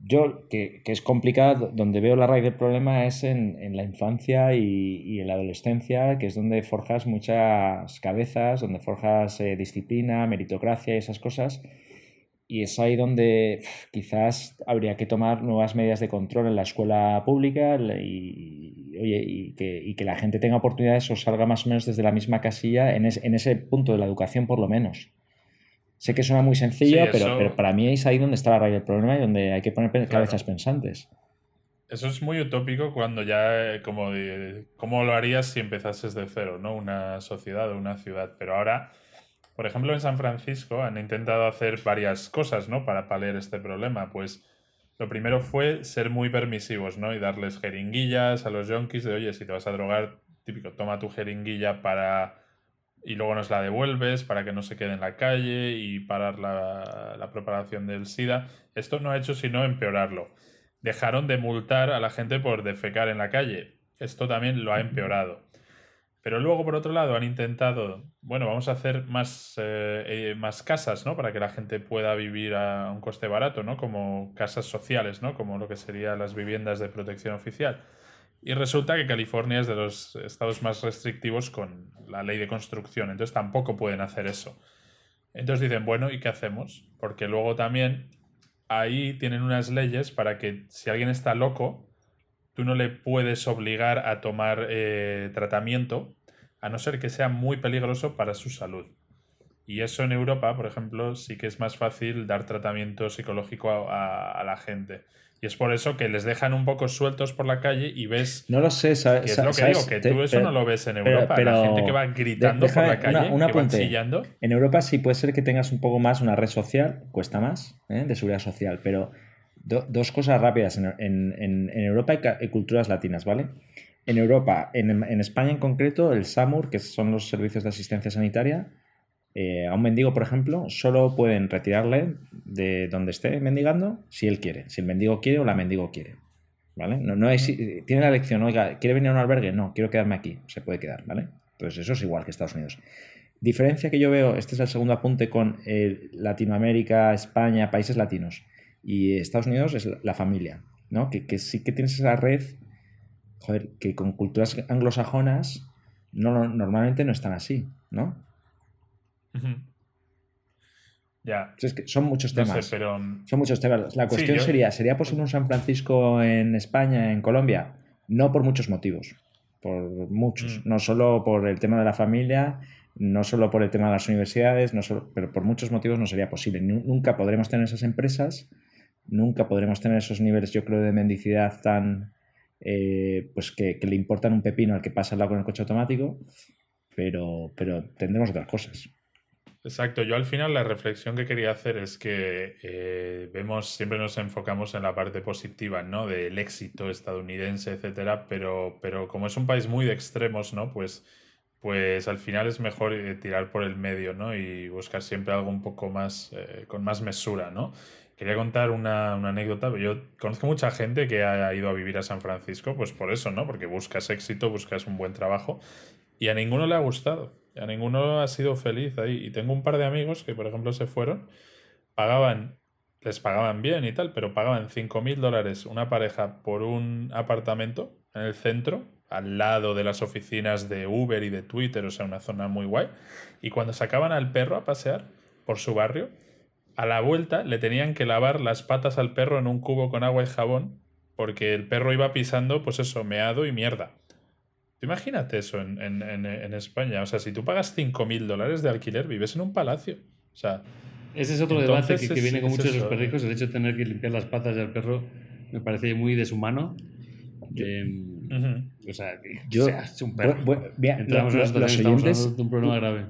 yo, que, que, es complicado, donde veo la raíz del problema es en, en la infancia y, y, en la adolescencia, que es donde forjas muchas cabezas, donde forjas eh, disciplina, meritocracia y esas cosas. Y es ahí donde quizás habría que tomar nuevas medidas de control en la escuela pública y, oye, y, que, que la gente tenga oportunidades o salga más o menos desde la misma casilla en, en ese punto de la educación por lo menos. Sé que suena muy sencillo, pero, para mí es ahí donde está la raíz del problema y donde hay que poner cabezas pensantes.
Eso es muy utópico cuando ya, como ¿cómo lo harías si empezases de cero, ¿no? Una sociedad o una ciudad. Pero ahora, por ejemplo, en San Francisco han intentado hacer varias cosas, ¿no? Para paliar este problema. Pues lo primero fue ser muy permisivos, ¿no? Y darles jeringuillas a los yonkis de, oye, si te vas a drogar, típico, toma tu jeringuilla para y luego nos la devuelves para que no se quede en la calle y parar la, propagación del SIDA. Esto no ha hecho sino empeorarlo. Dejaron de multar a la gente por defecar en la calle. Esto también lo ha empeorado. Pero luego, por otro lado, han intentado, bueno, vamos a hacer más, eh, eh, más casas, ¿no? Para que la gente pueda vivir a un coste barato, ¿no? Como casas sociales, ¿no? Como lo que serían las viviendas de protección oficial. Y resulta que California es de los estados más restrictivos con la ley de construcción, entonces tampoco pueden hacer eso. Entonces dicen, bueno, ¿y qué hacemos? Porque luego también ahí tienen unas leyes para que si alguien está loco, tú no le puedes obligar a tomar eh, tratamiento, a no ser que sea muy peligroso para su salud. Y eso en Europa, por ejemplo, sí que es más fácil dar tratamiento psicológico a la gente. Y es por eso que les dejan un poco sueltos por la calle y ves.
No lo sé,
¿sabes? es lo que digo, que tú eso no lo ves en Europa. la gente que va gritando por la calle, una, que va chillando.
En Europa sí puede ser que tengas un poco más una red social, cuesta más, ¿eh? de seguridad social, pero dos cosas rápidas. En, Europa hay, culturas latinas, ¿vale? En Europa, en, España en concreto, el SAMUR, que son los servicios de asistencia sanitaria, eh, a un mendigo, por ejemplo, solo pueden retirarle de donde esté mendigando si él quiere, si el mendigo quiere o la mendigo quiere. ¿Vale? No, no tiene la elección, oiga, ¿quiere venir a un albergue? No, quiero quedarme aquí, se puede quedar, ¿vale? Entonces eso es igual que Estados Unidos. Diferencia que yo veo, este es el segundo apunte con eh, Latinoamérica, España, países latinos y Estados Unidos es la familia, ¿no? Que, sí que tienes esa red, joder, que con culturas anglosajonas no, normalmente no están así, ¿no?
Ya.
Es que son muchos temas.
pero...
Son muchos temas. La cuestión sería, ¿sería posible un San Francisco en España, en Colombia? No por muchos motivos. Por muchos. Mm. No solo por el tema de la familia, no solo por el tema de las universidades, no solo, pero por muchos motivos no sería posible. Nunca podremos tener esas empresas, nunca podremos tener esos niveles, yo creo, de mendicidad tan... Eh, pues que, le importan un pepino al que pasa al lado con el coche automático, pero, pero tendremos otras cosas.
Exacto, yo al final la reflexión que quería hacer es que eh, vemos, siempre nos enfocamos en la parte positiva, ¿no? Del éxito estadounidense, etcétera, pero, pero como es un país muy de extremos, ¿no? Pues, pues al final es mejor eh, tirar por el medio, ¿no? Y buscar siempre algo un poco más, eh, con más mesura, ¿no? Quería contar una, una, anécdota. Yo conozco mucha gente que ha ido a vivir a San Francisco, pues por eso, ¿no? Porque buscas éxito, buscas un buen trabajo y a ninguno le ha gustado. A ninguno ha sido feliz ahí. Y tengo un par de amigos que, por ejemplo, se fueron, pagaban, les pagaban bien y tal, pero pagaban 5.000 dólares una pareja por un apartamento en el centro, al lado de las oficinas de Uber y de Twitter, o sea, una zona muy guay. Y cuando sacaban al perro a pasear por su barrio, a la vuelta le tenían que lavar las patas al perro en un cubo con agua y jabón, porque el perro iba pisando, pues eso, meado y mierda. Imagínate eso en, España. O sea, si tú pagas 5.000 dólares de alquiler, vives en un palacio. O sea,
ese es otro debate que, viene con muchos de los perrijos. El hecho de tener que limpiar las patas del perro me parece muy deshumano. O sea,
yo, es un perro. Entramos en los oyentes, de un problema grave.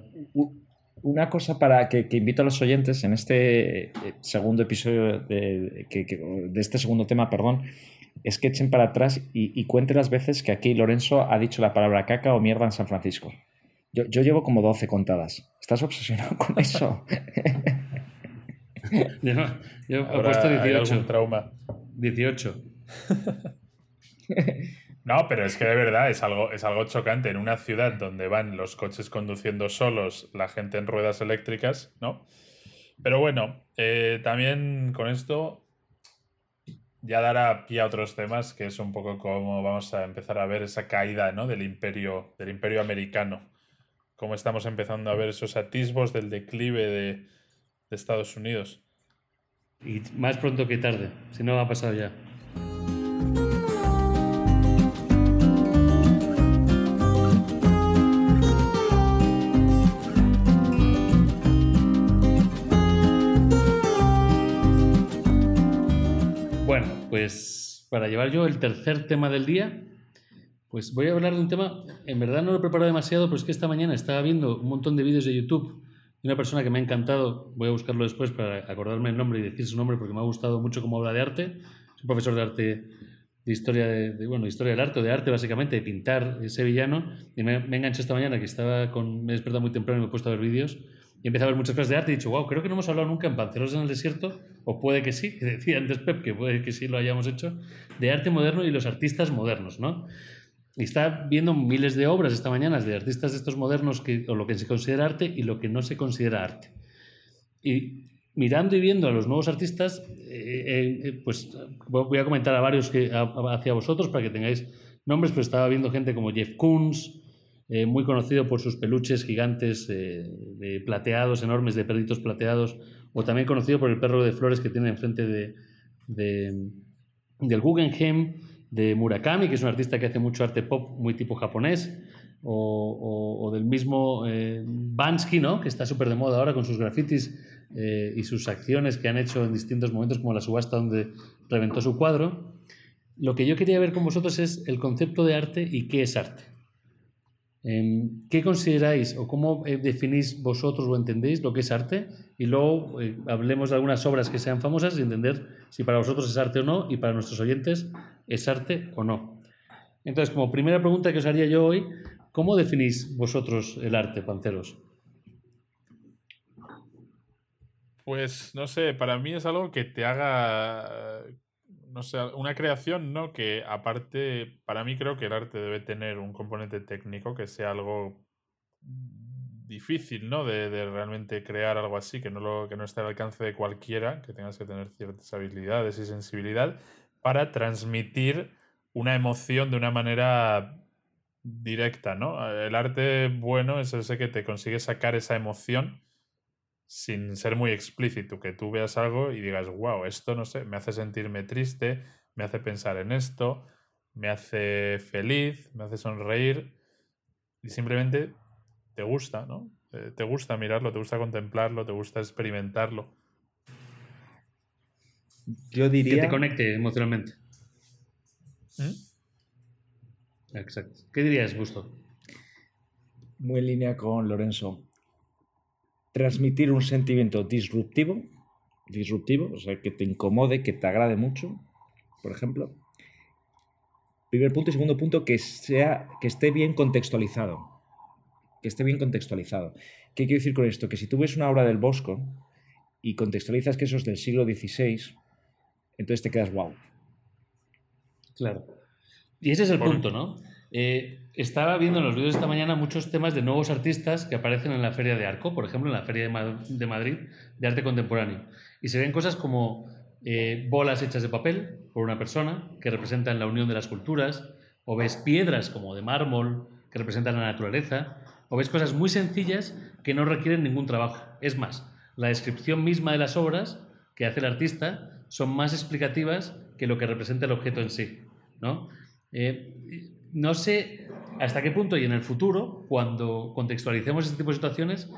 Una cosa para que, invito a los oyentes en este eh, segundo episodio de, de este segundo tema, perdón, es que echen para atrás y, cuenten las veces que aquí Lorenzo ha dicho la palabra caca o mierda en San Francisco. Yo, llevo como 12 contadas. ¿Estás obsesionado con <laughs> eso? <laughs>
yo, yo he puesto 18.
trauma.
18. <laughs>
No, pero es que de verdad es algo, es algo chocante en una ciudad donde van los coches conduciendo solos, la gente en ruedas eléctricas, ¿no? Pero bueno, eh, también con esto ya dará pie a otros temas, que es un poco como vamos a empezar a ver esa caída ¿no? del, imperio, del imperio americano. Cómo estamos empezando a ver esos atisbos del declive de, de Estados Unidos.
Y más pronto que tarde, si no ha pasado ya. Pues para llevar yo el tercer tema del día, pues voy a hablar de un tema, en verdad no lo he preparado demasiado, pero es que esta mañana estaba viendo un montón de vídeos de YouTube de una persona que me ha encantado, voy a buscarlo después para acordarme el nombre y decir su nombre porque me ha gustado mucho cómo habla de arte, es un profesor de arte de historia de, bueno, historia del arte, de arte básicamente, de pintar sevillano, y me, me enganché esta mañana que estaba con, me he despertado muy temprano y me he puesto a ver vídeos y empecé a ver muchas cosas de arte y he dicho, wow, creo que no hemos hablado nunca en Panceros en el Desierto, o puede que sí, <laughs> que decía antes Pep que puede que sí lo hayamos hecho, de arte moderno y los artistas modernos, ¿no? Y está viendo miles de obras esta mañana de artistas de estos modernos, que, o lo que se considera arte y lo que no se considera arte. Y mirando y viendo a los nuevos artistas, eh, eh, pues voy a comentar a varios que, hacia vosotros para que tengáis nombres, pero estaba viendo gente como Jeff Koons, eh, muy conocido por sus peluches gigantes eh, plateados, enormes, de perritos plateados, o también conocido por el perro de flores que tiene enfrente de, del Guggenheim, de Murakami, que es un artista que hace mucho arte pop muy tipo japonés, o, del mismo eh, Bansky, ¿no? que está súper de moda ahora con sus grafitis y sus acciones que han hecho en distintos momentos, como la subasta donde reventó su cuadro. Lo que yo quería ver con vosotros es el concepto de arte y qué es arte. Em, ¿Qué consideráis o cómo eh, definís vosotros o entendéis lo que es arte? Y luego eh, hablemos de algunas obras que sean famosas y entender si para vosotros es arte o no y para nuestros oyentes es arte o no. Entonces, como primera pregunta que os haría yo hoy, ¿cómo definís vosotros el arte, panceros?
Pues no sé, para mí es algo que te haga, no sé, una creación, ¿no? Que aparte, para mí creo que el arte debe tener un componente técnico que sea algo difícil, ¿no? De, realmente crear algo así, que no, lo, que no esté al alcance de cualquiera, que tengas que tener ciertas habilidades y sensibilidad para transmitir una emoción de una manera directa, ¿no? El arte bueno es ese que te consigue sacar esa emoción sin ser muy explícito, que tú veas algo y digas, wow, esto no sé, me hace sentirme triste, me hace pensar en esto, me hace feliz, me hace sonreír y simplemente te gusta, ¿no? Eh, te gusta mirarlo, te gusta contemplarlo, te gusta experimentarlo.
Yo diría... Que te conecte emocionalmente. ¿Mm? Exacto. ¿Qué dirías, Gusto?
Muy en línea con Lorenzo transmitir un sentimiento disruptivo, disruptivo, o sea, que te incomode, que te agrade mucho, por ejemplo. Primer punto y segundo punto, que, sea, que esté bien contextualizado. Que esté bien contextualizado. ¿Qué quiero decir con esto? Que si tú ves una obra del Bosco y contextualizas que eso es del siglo XVI, entonces te quedas wow.
Claro. Y ese es el punto, ¿no? Eh, estaba viendo en los vídeos de esta mañana muchos temas de nuevos artistas que aparecen en la Feria de Arco, por ejemplo, en la Feria de, Madrid de Arte Contemporáneo. Y se ven cosas como eh, bolas hechas de papel por una persona que representan la unión de las culturas, o ves piedras como de mármol que representan la naturaleza, o ves cosas muy sencillas que no requieren ningún trabajo. Es más, la descripción misma de las obras que hace el artista son más explicativas que lo que representa el objeto en sí. ¿no? Eh, no sé hasta qué punto y en el futuro, cuando contextualicemos este tipo de situaciones,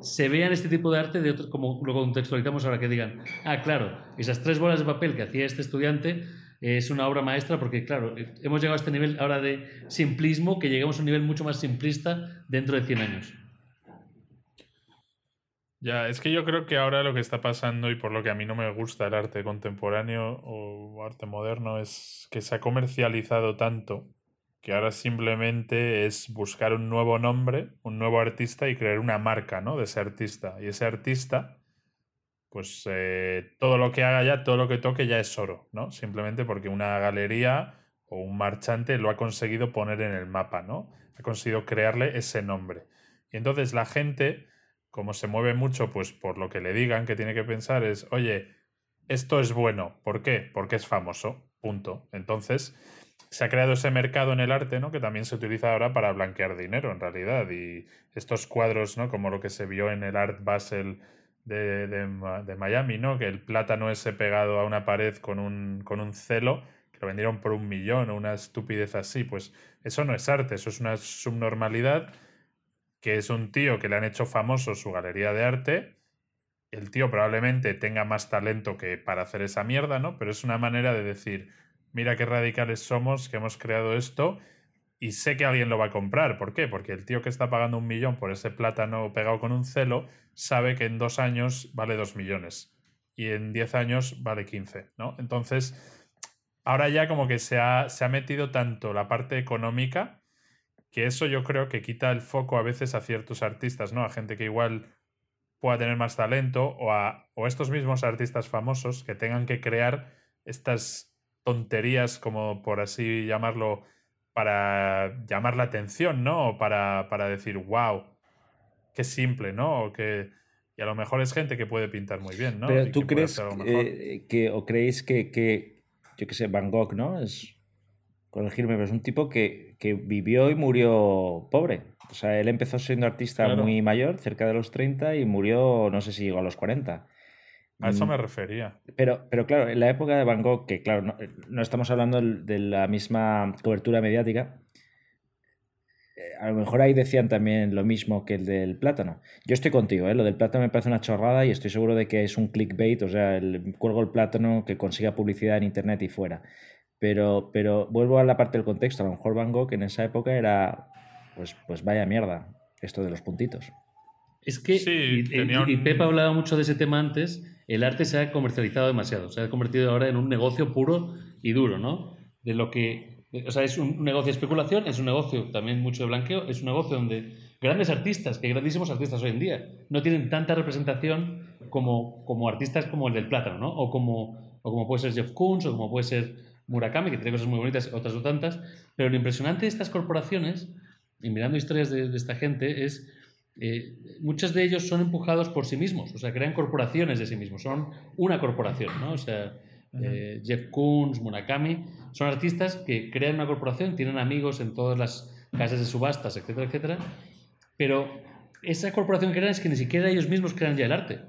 se vean este tipo de arte de como lo contextualizamos ahora, que digan, ah, claro, esas tres bolas de papel que hacía este estudiante es una obra maestra porque, claro, hemos llegado a este nivel ahora de simplismo que llegamos a un nivel mucho más simplista dentro de 100 años.
Ya, es que yo creo que ahora lo que está pasando y por lo que a mí no me gusta el arte contemporáneo o arte moderno es que se ha comercializado tanto que ahora simplemente es buscar un nuevo nombre, un nuevo artista y crear una marca, ¿no? De ese artista. Y ese artista, pues eh, todo lo que haga ya, todo lo que toque ya es oro, ¿no? Simplemente porque una galería o un marchante lo ha conseguido poner en el mapa, ¿no? Ha conseguido crearle ese nombre. Y entonces la gente, como se mueve mucho, pues por lo que le digan que tiene que pensar es, oye, esto es bueno. ¿Por qué? Porque es famoso. Punto. Entonces, se ha creado ese mercado en el arte, ¿no? Que también se utiliza ahora para blanquear dinero, en realidad. Y estos cuadros, ¿no? Como lo que se vio en el Art Basel de, de, Miami, ¿no? Que el plátano ese pegado a una pared con un, con un celo, que lo vendieron por un millón o una estupidez así. Pues eso no es arte, eso es una subnormalidad que es un tío que le han hecho famoso su galería de arte. El tío probablemente tenga más talento que para hacer esa mierda, ¿no? Pero es una manera de decir, mira qué radicales somos, que hemos creado esto y sé que alguien lo va a comprar. ¿Por qué? Porque el tío que está pagando un millón por ese plátano pegado con un celo sabe que en dos años vale dos millones y en diez años vale quince, ¿no? Entonces, ahora ya como que se ha, se ha metido tanto la parte económica que eso yo creo que quita el foco a veces a ciertos artistas, ¿no? A gente que igual pueda tener más talento o a o estos mismos artistas famosos que tengan que crear estas tonterías, como por así llamarlo, para llamar la atención, ¿no? O para, para decir, wow, qué simple, ¿no? O que, y a lo mejor es gente que puede pintar muy bien, ¿no?
Pero tú crees que, o creéis que, que, yo qué sé, Van Gogh, ¿no? Es, corregirme, pero es un tipo que, que, vivió y murió pobre. O sea, él empezó siendo artista muy mayor, cerca de los 30, y murió, no sé si llegó a los 40.
A eso me refería.
Pero, pero claro, en la época de Van Gogh, que claro, no, estamos hablando de la misma cobertura mediática, eh, a lo mejor ahí decían también lo mismo que el del plátano. Yo estoy contigo, ¿eh? lo del plátano me parece una chorrada y estoy seguro de que es un clickbait, o sea, el, cuelgo el plátano que consiga publicidad en internet y fuera. Pero, pero vuelvo a la parte del contexto, a lo mejor Van Gogh en esa época era pues, pues vaya mierda esto de los puntitos.
Es que, y, Pepa hablaba mucho de ese tema antes, el arte se ha comercializado demasiado, se ha convertido ahora en un negocio puro y duro, ¿no? De lo que, o sea, es un negocio de especulación, es un negocio también mucho de blanqueo, es un negocio donde grandes artistas, que grandísimos artistas hoy en día, no tienen tanta representación como, como artistas como el del plátano, ¿no? O como, o como puede ser Jeff Koons, o como puede ser Murakami, que tiene cosas muy bonitas, otras no tantas, pero lo impresionante de estas corporaciones, y mirando historias de esta gente, es eh, muchos de ellos son empujados por sí mismos, o sea, crean corporaciones de sí mismos, son una corporación, ¿no? O sea, eh, Jeff Koons, Murakami, son artistas que crean una corporación, tienen amigos en todas las casas de subastas, etcétera, etcétera, pero esa corporación que crean es que ni siquiera ellos mismos crean ya el arte.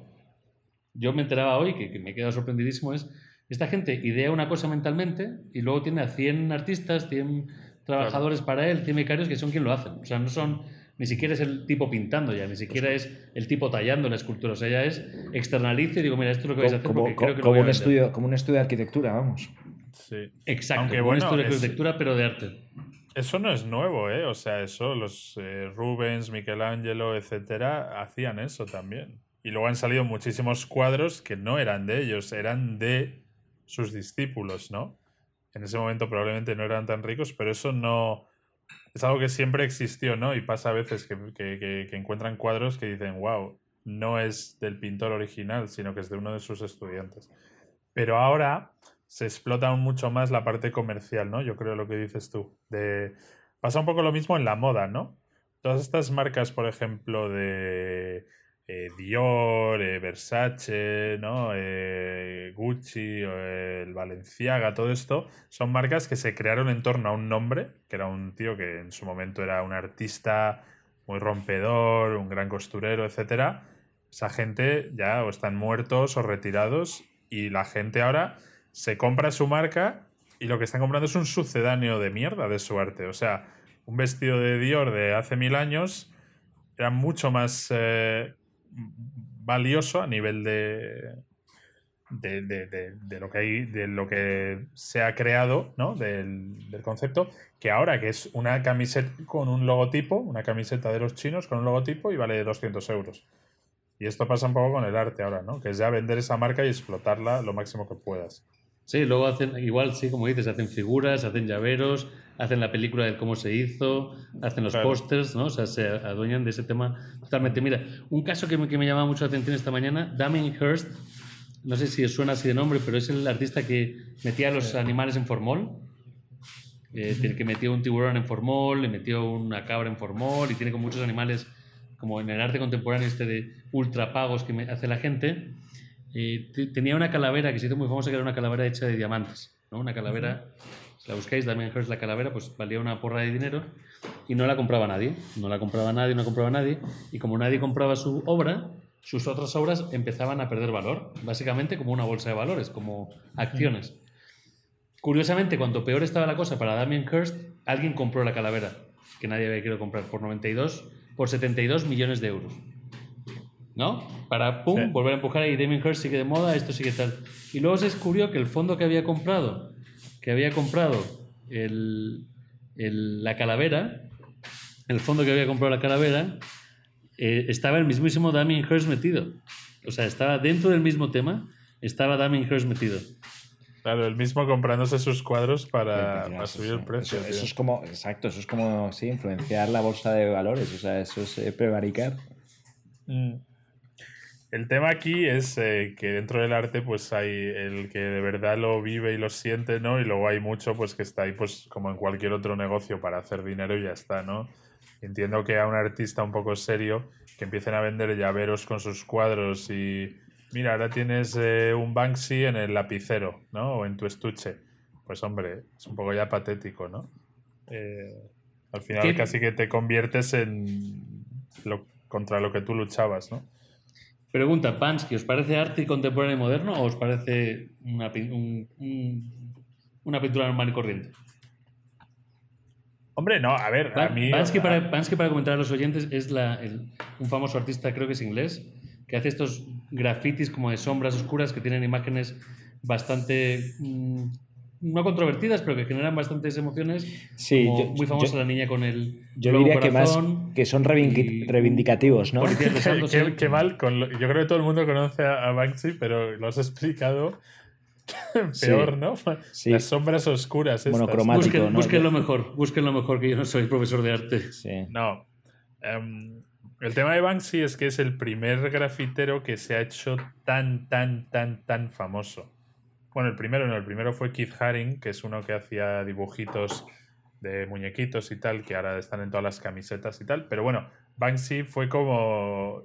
Yo me enteraba hoy, que, me he quedado sorprendidísimo, es esta gente idea una cosa mentalmente y luego tiene a 100 artistas, 100 trabajadores para él, 100 becarios que son quien lo hacen. O sea, no son ni siquiera es el tipo pintando ya, ni siquiera es el tipo tallando la escultura, o sea, ya es externalice y digo, mira, esto es lo que vais a hacer
como,
porque creo que
como un estudio, como un estudio de arquitectura, vamos.
Sí. Exacto, como un estudio de arquitectura, pero de arte.
Eso no es nuevo, ¿eh? O sea, eso, los eh, Rubens, Michelangelo, etcétera, hacían eso también. Y luego han salido muchísimos cuadros que no eran de ellos, eran de sus discípulos, ¿no? En ese momento probablemente no eran tan ricos, pero eso no, es algo que siempre existió, ¿no? Y pasa a veces que, encuentran cuadros que dicen, wow, no es del pintor original, sino que es de uno de sus estudiantes. Pero ahora se explota mucho más la parte comercial, ¿no? Yo creo lo que dices tú. De... Pasa un poco lo mismo en la moda, ¿no? Todas estas marcas, por ejemplo, de eh, Dior, eh, Versace, ¿no? Eh, Gucci, el Valenciaga, todo esto, son marcas que se crearon en torno a un nombre, que era un tío que en su momento era un artista muy rompedor, un gran costurero, etc. Esa gente ya o están muertos o retirados y la gente ahora se compra su marca y lo que están comprando es un sucedáneo de mierda de su arte. O sea, un vestido de Dior de hace mil años era mucho más valioso a nivel de, de, lo que hay, de lo que se ha creado, ¿no? Del, concepto, que ahora que es una camiseta con un logotipo, una camiseta de los chinos con un logotipo y vale 200 euros. Y esto pasa un poco con el arte ahora, ¿no? Que es ya vender esa marca y explotarla lo máximo que puedas.
Sí, luego hacen, igual, sí, como dices, hacen figuras, hacen llaveros, hacen la película de cómo se hizo, hacen los pósters, ¿no? O sea, se adueñan de ese tema totalmente. Mira, un caso que me, que me llamaba mucho la atención esta mañana, Damien Hirst, no sé si suena así de nombre, pero es el artista que metía a los animales en formol. Eh, que metió un tiburón en formol, le metió una cabra en formol y tiene con muchos animales, como en el arte contemporáneo este de ultrapagos que hace la gente. Eh, tenía una calavera que se hizo muy famosa, que era una calavera hecha de diamantes. ¿no? Una calavera, si la buscáis, Damien Hirst la calavera, pues valía una porra de dinero y no la compraba nadie. No la compraba nadie, no compraba nadie. Y como nadie compraba su obra, sus otras obras empezaban a perder valor, básicamente como una bolsa de valores, como acciones. Curiosamente, cuando peor estaba la cosa para Damien Hirst, alguien compró la calavera, que nadie había querido comprar, por 92, por 72 millones de euros. ¿No? Para, pum, volver a empujar y Damien Hirst sigue de moda, esto sigue tal. Y luego se descubrió que el fondo que había comprado, que había comprado el, la calavera, el fondo que había comprado la calavera, eh, estaba el mismísimo Damien Hirst metido. O sea, estaba dentro del mismo tema, estaba Damien Hirst metido.
Claro, el mismo comprándose sus cuadros para, subir el precio.
Eso, es como, exacto, eso es como, sí, influenciar la bolsa de valores, o sea, eso es eh, prevaricar.
Mm. El tema aquí es eh, que dentro del arte pues hay el que de verdad lo vive y lo siente, ¿no? Y luego hay mucho pues que está ahí pues como en cualquier otro negocio para hacer dinero y ya está, ¿no? Entiendo que a un artista un poco serio que empiecen a vender llaveros con sus cuadros y mira, ahora tienes eh, un Banksy en el lapicero, ¿no? O en tu estuche. Pues hombre, es un poco ya patético, ¿no? Eh, al final casi que te conviertes en lo contra lo que tú luchabas, ¿no?
Pregunta, Pansky, ¿os parece arte contemporáneo y moderno o os parece una, una pintura normal y corriente?
Hombre, no, a ver, a mí...
Pansky, para, para comentar a los oyentes, es un famoso artista, creo que es inglés, que hace estos grafitis como de sombras oscuras que tienen imágenes bastante mm, no controvertidas, pero que generan bastantes emociones.
Sí,
muy famosa la niña con el.
Yo diría que más que son reivindicativos, ¿no? <laughs>
Qué, mal. yo creo que todo el mundo conoce a, Banksy, pero lo has explicado <laughs> peor, ¿no? Las sombras oscuras.
Monocromático. Busquen, lo mejor, busquen lo mejor, que yo no soy profesor de arte.
No. Em, el tema de Banksy es que es el primer grafitero que se ha hecho tan, tan, tan, tan famoso. Bueno, el primero no, el primero fue Keith Haring, que es uno que hacía dibujitos de muñequitos y tal, que ahora están en todas las camisetas y tal. Pero bueno, Banksy fue como.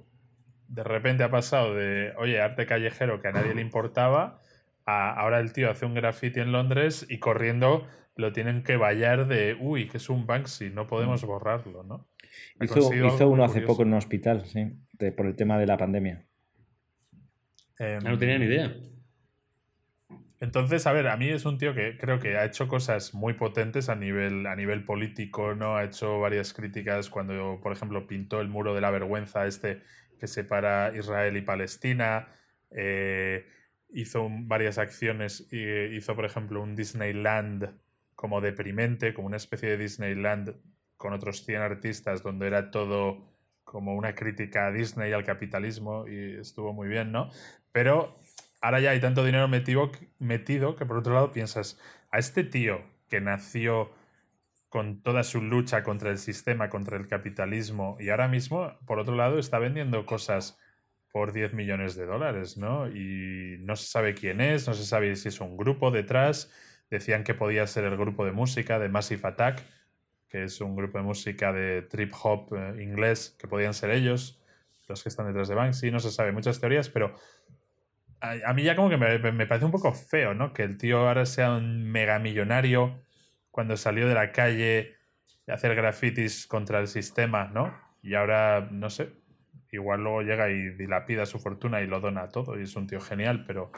De repente ha pasado de, oye, arte callejero que a nadie le importaba, a ahora el tío hace un graffiti en Londres y corriendo lo tienen que vallar de, uy, que es un Banksy, no podemos mm. borrarlo, ¿no?
Hizo, uno hace poco en un hospital, sí, por el tema de la pandemia.
Em, no tenía ni idea.
Entonces, a ver, a mí es un tío que creo que ha hecho cosas muy potentes a nivel, a nivel político, ¿no? Ha hecho varias críticas cuando, por ejemplo, pintó el muro de la vergüenza este que separa Israel y Palestina. Eh, hizo varias acciones. hizo, por ejemplo, un Disneyland como deprimente, como una especie de Disneyland con otros 100 artistas donde era todo como una crítica a Disney y al capitalismo y estuvo muy bien, ¿no? Pero ahora ya hay tanto dinero metido, metido que por otro lado piensas, a este tío que nació con toda su lucha contra el sistema, contra el capitalismo, y ahora mismo, por otro lado, está vendiendo cosas por 10 millones de dólares, ¿no? Y no se sabe quién es, no se sabe si es un grupo detrás. Decían que podía ser el grupo de música de Massive Attack, que es un grupo de música de trip hop eh, inglés, que podían ser ellos, los que están detrás de Banksy. No se sabe muchas teorías, pero a, mí ya como que me, parece un poco feo, ¿no? Que el tío ahora sea un megamillonario cuando salió de la calle a hacer grafitis contra el sistema, ¿no? Y ahora, no sé, igual luego llega y dilapida su fortuna y lo dona todo y es un tío genial, pero...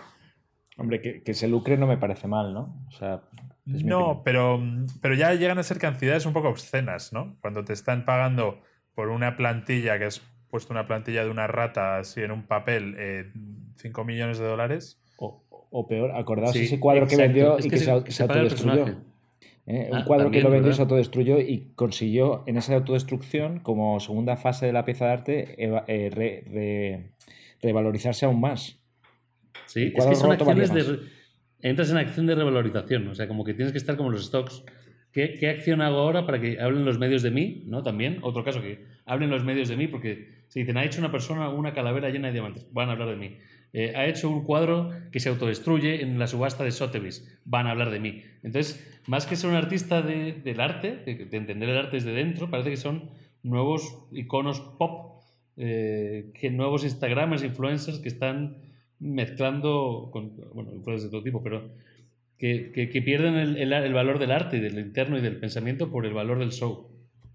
Hombre, que, se lucre no me parece mal, ¿no? O sea...
no, pero, pero ya llegan a ser cantidades un poco obscenas, ¿no? Cuando te están pagando por una plantilla que es puesto una plantilla de una rata así en un papel, eh, 5 millones de dólares.
O, peor, acordaos ese cuadro que vendió y que, se, autodestruyó. ¿eh? un ah, cuadro que lo vendió y se autodestruyó y consiguió en esa autodestrucción, como segunda fase de la pieza de arte, eh, revalorizarse aún más.
Sí, es que son acciones de. Entras en acción de revalorización, o sea, como que tienes que estar como los stocks. ¿Qué, ¿Qué, acción hago ahora para que hablen los medios de mí? ¿No? También, otro caso que hablen los medios de mí, porque si dicen, ha hecho una persona una calavera llena de diamantes, van a hablar de mí. Eh, ha hecho un cuadro que se autodestruye en la subasta de Sotheby's, van a hablar de mí. Entonces, más que ser un artista del arte, de, entender el arte desde dentro, parece que son nuevos iconos pop, eh, que nuevos Instagramers, influencers que están mezclando, con, bueno, influencers de todo tipo, pero que, pierden el, el, el, valor del arte, del interno y del pensamiento por el valor del show.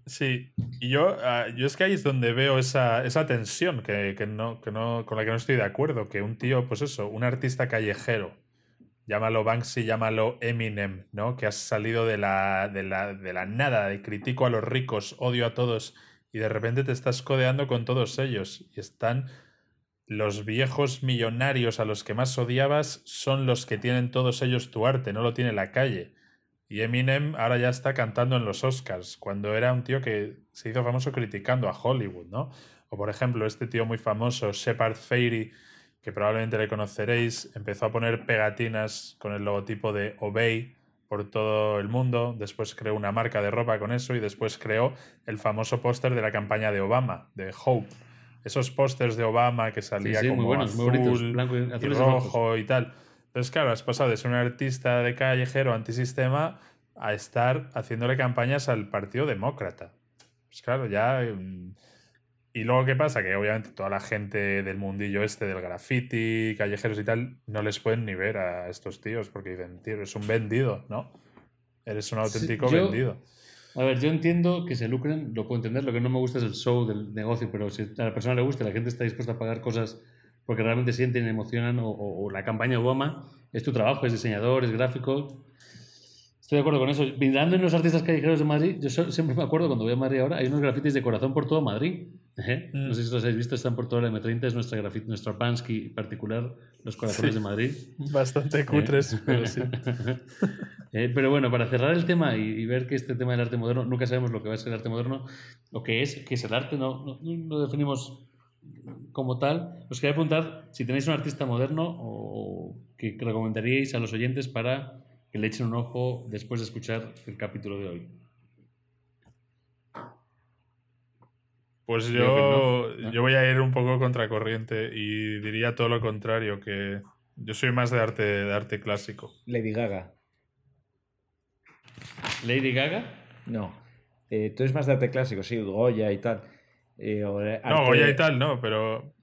Sí, y yo, ah, yo es que ahí es donde veo esa, esa tensión que, que, no, que no, con la que no estoy de acuerdo, que un tío, pues eso, un artista callejero, llámalo Banksy, llámalo Eminem, ¿no? Que has salido de la, de la, de la nada, de critico a los ricos, odio a todos, y de repente te estás codeando con todos ellos, y están los viejos millonarios a los que más odiabas, son los que tienen todos ellos tu arte, no lo tiene la calle. Y Eminem ahora ya está cantando en los Oscars, cuando era un tío que se hizo famoso criticando a Hollywood, ¿no? O por ejemplo, este tío muy famoso, Shepard Fairey, que probablemente le conoceréis, empezó a poner pegatinas con el logotipo de Obey por todo el mundo, después creó una marca de ropa con eso y después creó el famoso póster de la campaña de Obama, de Hope. Esos pósters de Obama que salía como azul blanco y, rojo y tal entonces, claro, has pasado de ser un artista de callejero antisistema a estar haciéndole campañas al Partido Demócrata. Pues claro, ya... Mm, y luego, ¿qué pasa? Que obviamente toda la gente del mundillo este, del graffiti, callejeros y tal, no les pueden ni ver a estos tíos porque dicen, tío, eres un vendido, ¿no? Eres un auténtico vendido.
A ver, yo entiendo que se lucren, lo puedo entender, lo que no me gusta es el show del negocio, pero si a la persona le gusta, la gente está dispuesta a pagar cosas porque realmente sienten, emocionan, o, la campaña Obama es tu trabajo, es diseñador, es gráfico. Estoy de acuerdo con eso. Mirando en los artistas callejeros de Madrid, yo siempre me acuerdo cuando voy a Madrid ahora, hay unos grafitis de corazón por todo Madrid. No sé si los habéis visto, están por toda la M30, es nuestra, nuestra Pansky particular, los corazones de Madrid.
Bastante cutres, pero sí. <laughs>
pero bueno, para cerrar el tema y, ver que este tema del arte moderno, nunca sabemos lo que va a ser el arte moderno, lo que es, qué es el arte, no, no, no definimos como tal, os quería preguntar si tenéis un artista moderno o que recomendaríais a los oyentes para que le echen un ojo después de escuchar el capítulo de hoy.
Pues yo, yo voy a ir un poco contracorriente y diría todo lo contrario, que yo soy más de arte, de arte clásico.
Lady Gaga.
¿Lady Gaga?
No. Eh, tú eres más de arte clásico, sí, Goya y tal.
Eh, no, Goya y tal, no, pero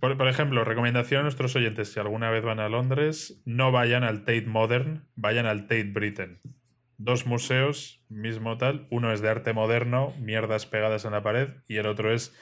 por, ejemplo, recomendación a nuestros oyentes, si alguna vez van a Londres, no vayan al Tate Modern, vayan al Tate Britain. Dos museos, mismo tal, uno es de arte moderno, mierdas pegadas en la pared, y el otro es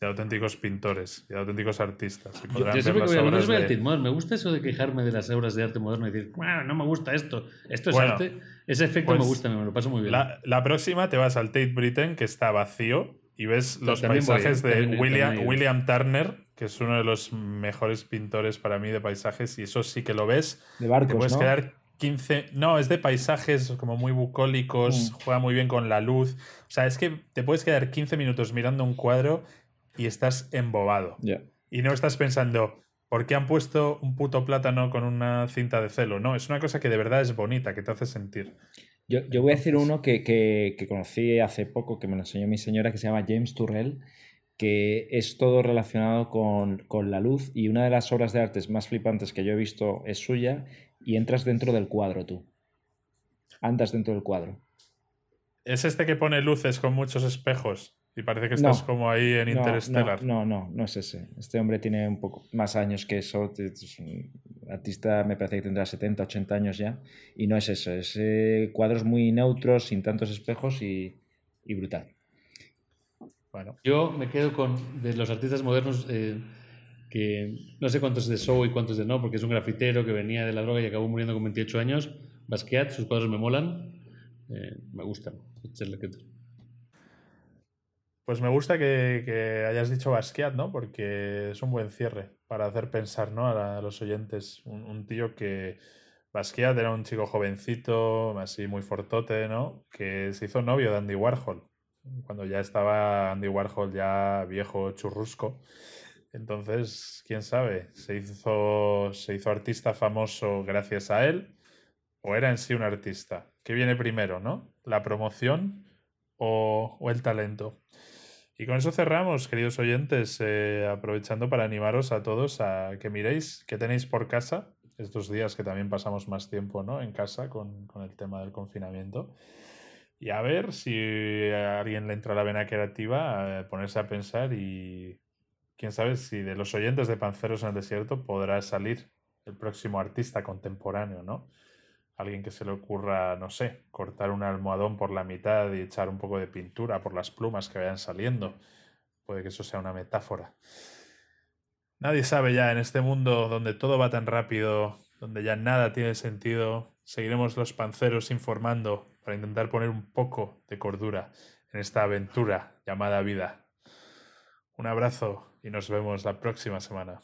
de auténticos pintores y de auténticos artistas.
yo, Tate Modern. Me gusta eso de quejarme de las obras de arte moderno y decir, no me gusta esto, esto es arte. Ese efecto me pues gusta, me lo paso muy bien.
La, la próxima te vas al Tate Britain, que está vacío, y ves los paisajes de William, William Turner, que es uno de los mejores pintores para mí de paisajes, y eso sí que lo ves.
De barcos,
te puedes
¿no?
quedar 15. No, es de paisajes como muy bucólicos, mm. juega muy bien con la luz. O sea, es que te puedes quedar 15 minutos mirando un cuadro y estás embobado. Y no estás pensando, ¿por qué han puesto un puto plátano con una cinta de celo? No, es una cosa que de verdad es bonita, que te hace sentir.
Yo, voy a decir uno que, que, conocí hace poco, que me lo enseñó mi señora, que se llama James Turrell, que es todo relacionado con, con, la luz y una de las obras de arte más flipantes que yo he visto es suya y entras dentro del cuadro tú. Andas dentro del cuadro.
¿Es este que pone luces con muchos espejos? Y parece que estás como ahí en Interstellar.
No, no, no, es ese. Este hombre tiene un poco más años que eso. Es un artista, me parece que tendrá 70, 80 años ya. Y no es eso. Es eh, cuadros muy neutros, sin tantos espejos y, brutal.
Bueno. Yo me quedo con de los artistas modernos eh, que no sé cuántos de show y cuántos de no, porque es un grafitero que venía de la droga y acabó muriendo con 28 años. Basquiat, sus cuadros me molan. Eh, me gustan.
Pues me gusta que, hayas dicho Basquiat, ¿no? Porque es un buen cierre para hacer pensar, ¿no? A, los oyentes. Un, tío que. Basquiat era un chico jovencito, así muy fortote, ¿no? Que se hizo novio de Andy Warhol. Cuando ya estaba Andy Warhol ya viejo churrusco. Entonces, quién sabe, se hizo, se hizo artista famoso gracias a él o era en sí un artista. ¿Qué viene primero, no? ¿La promoción o, o el talento? Y con eso cerramos, queridos oyentes, eh, aprovechando para animaros a todos a que miréis qué tenéis por casa estos días que también pasamos más tiempo ¿no? en casa con, el tema del confinamiento. Y a ver si a alguien le entra la vena creativa, ponerse a pensar y quién sabe si de los oyentes de Panceros en el Desierto podrá salir el próximo artista contemporáneo, ¿no? Alguien que se le ocurra, no sé, cortar un almohadón por la mitad y echar un poco de pintura por las plumas que vayan saliendo. Puede que eso sea una metáfora. Nadie sabe ya en este mundo donde todo va tan rápido, donde ya nada tiene sentido, seguiremos los panceros informando para intentar poner un poco de cordura en esta aventura llamada vida. Un abrazo y nos vemos la próxima semana.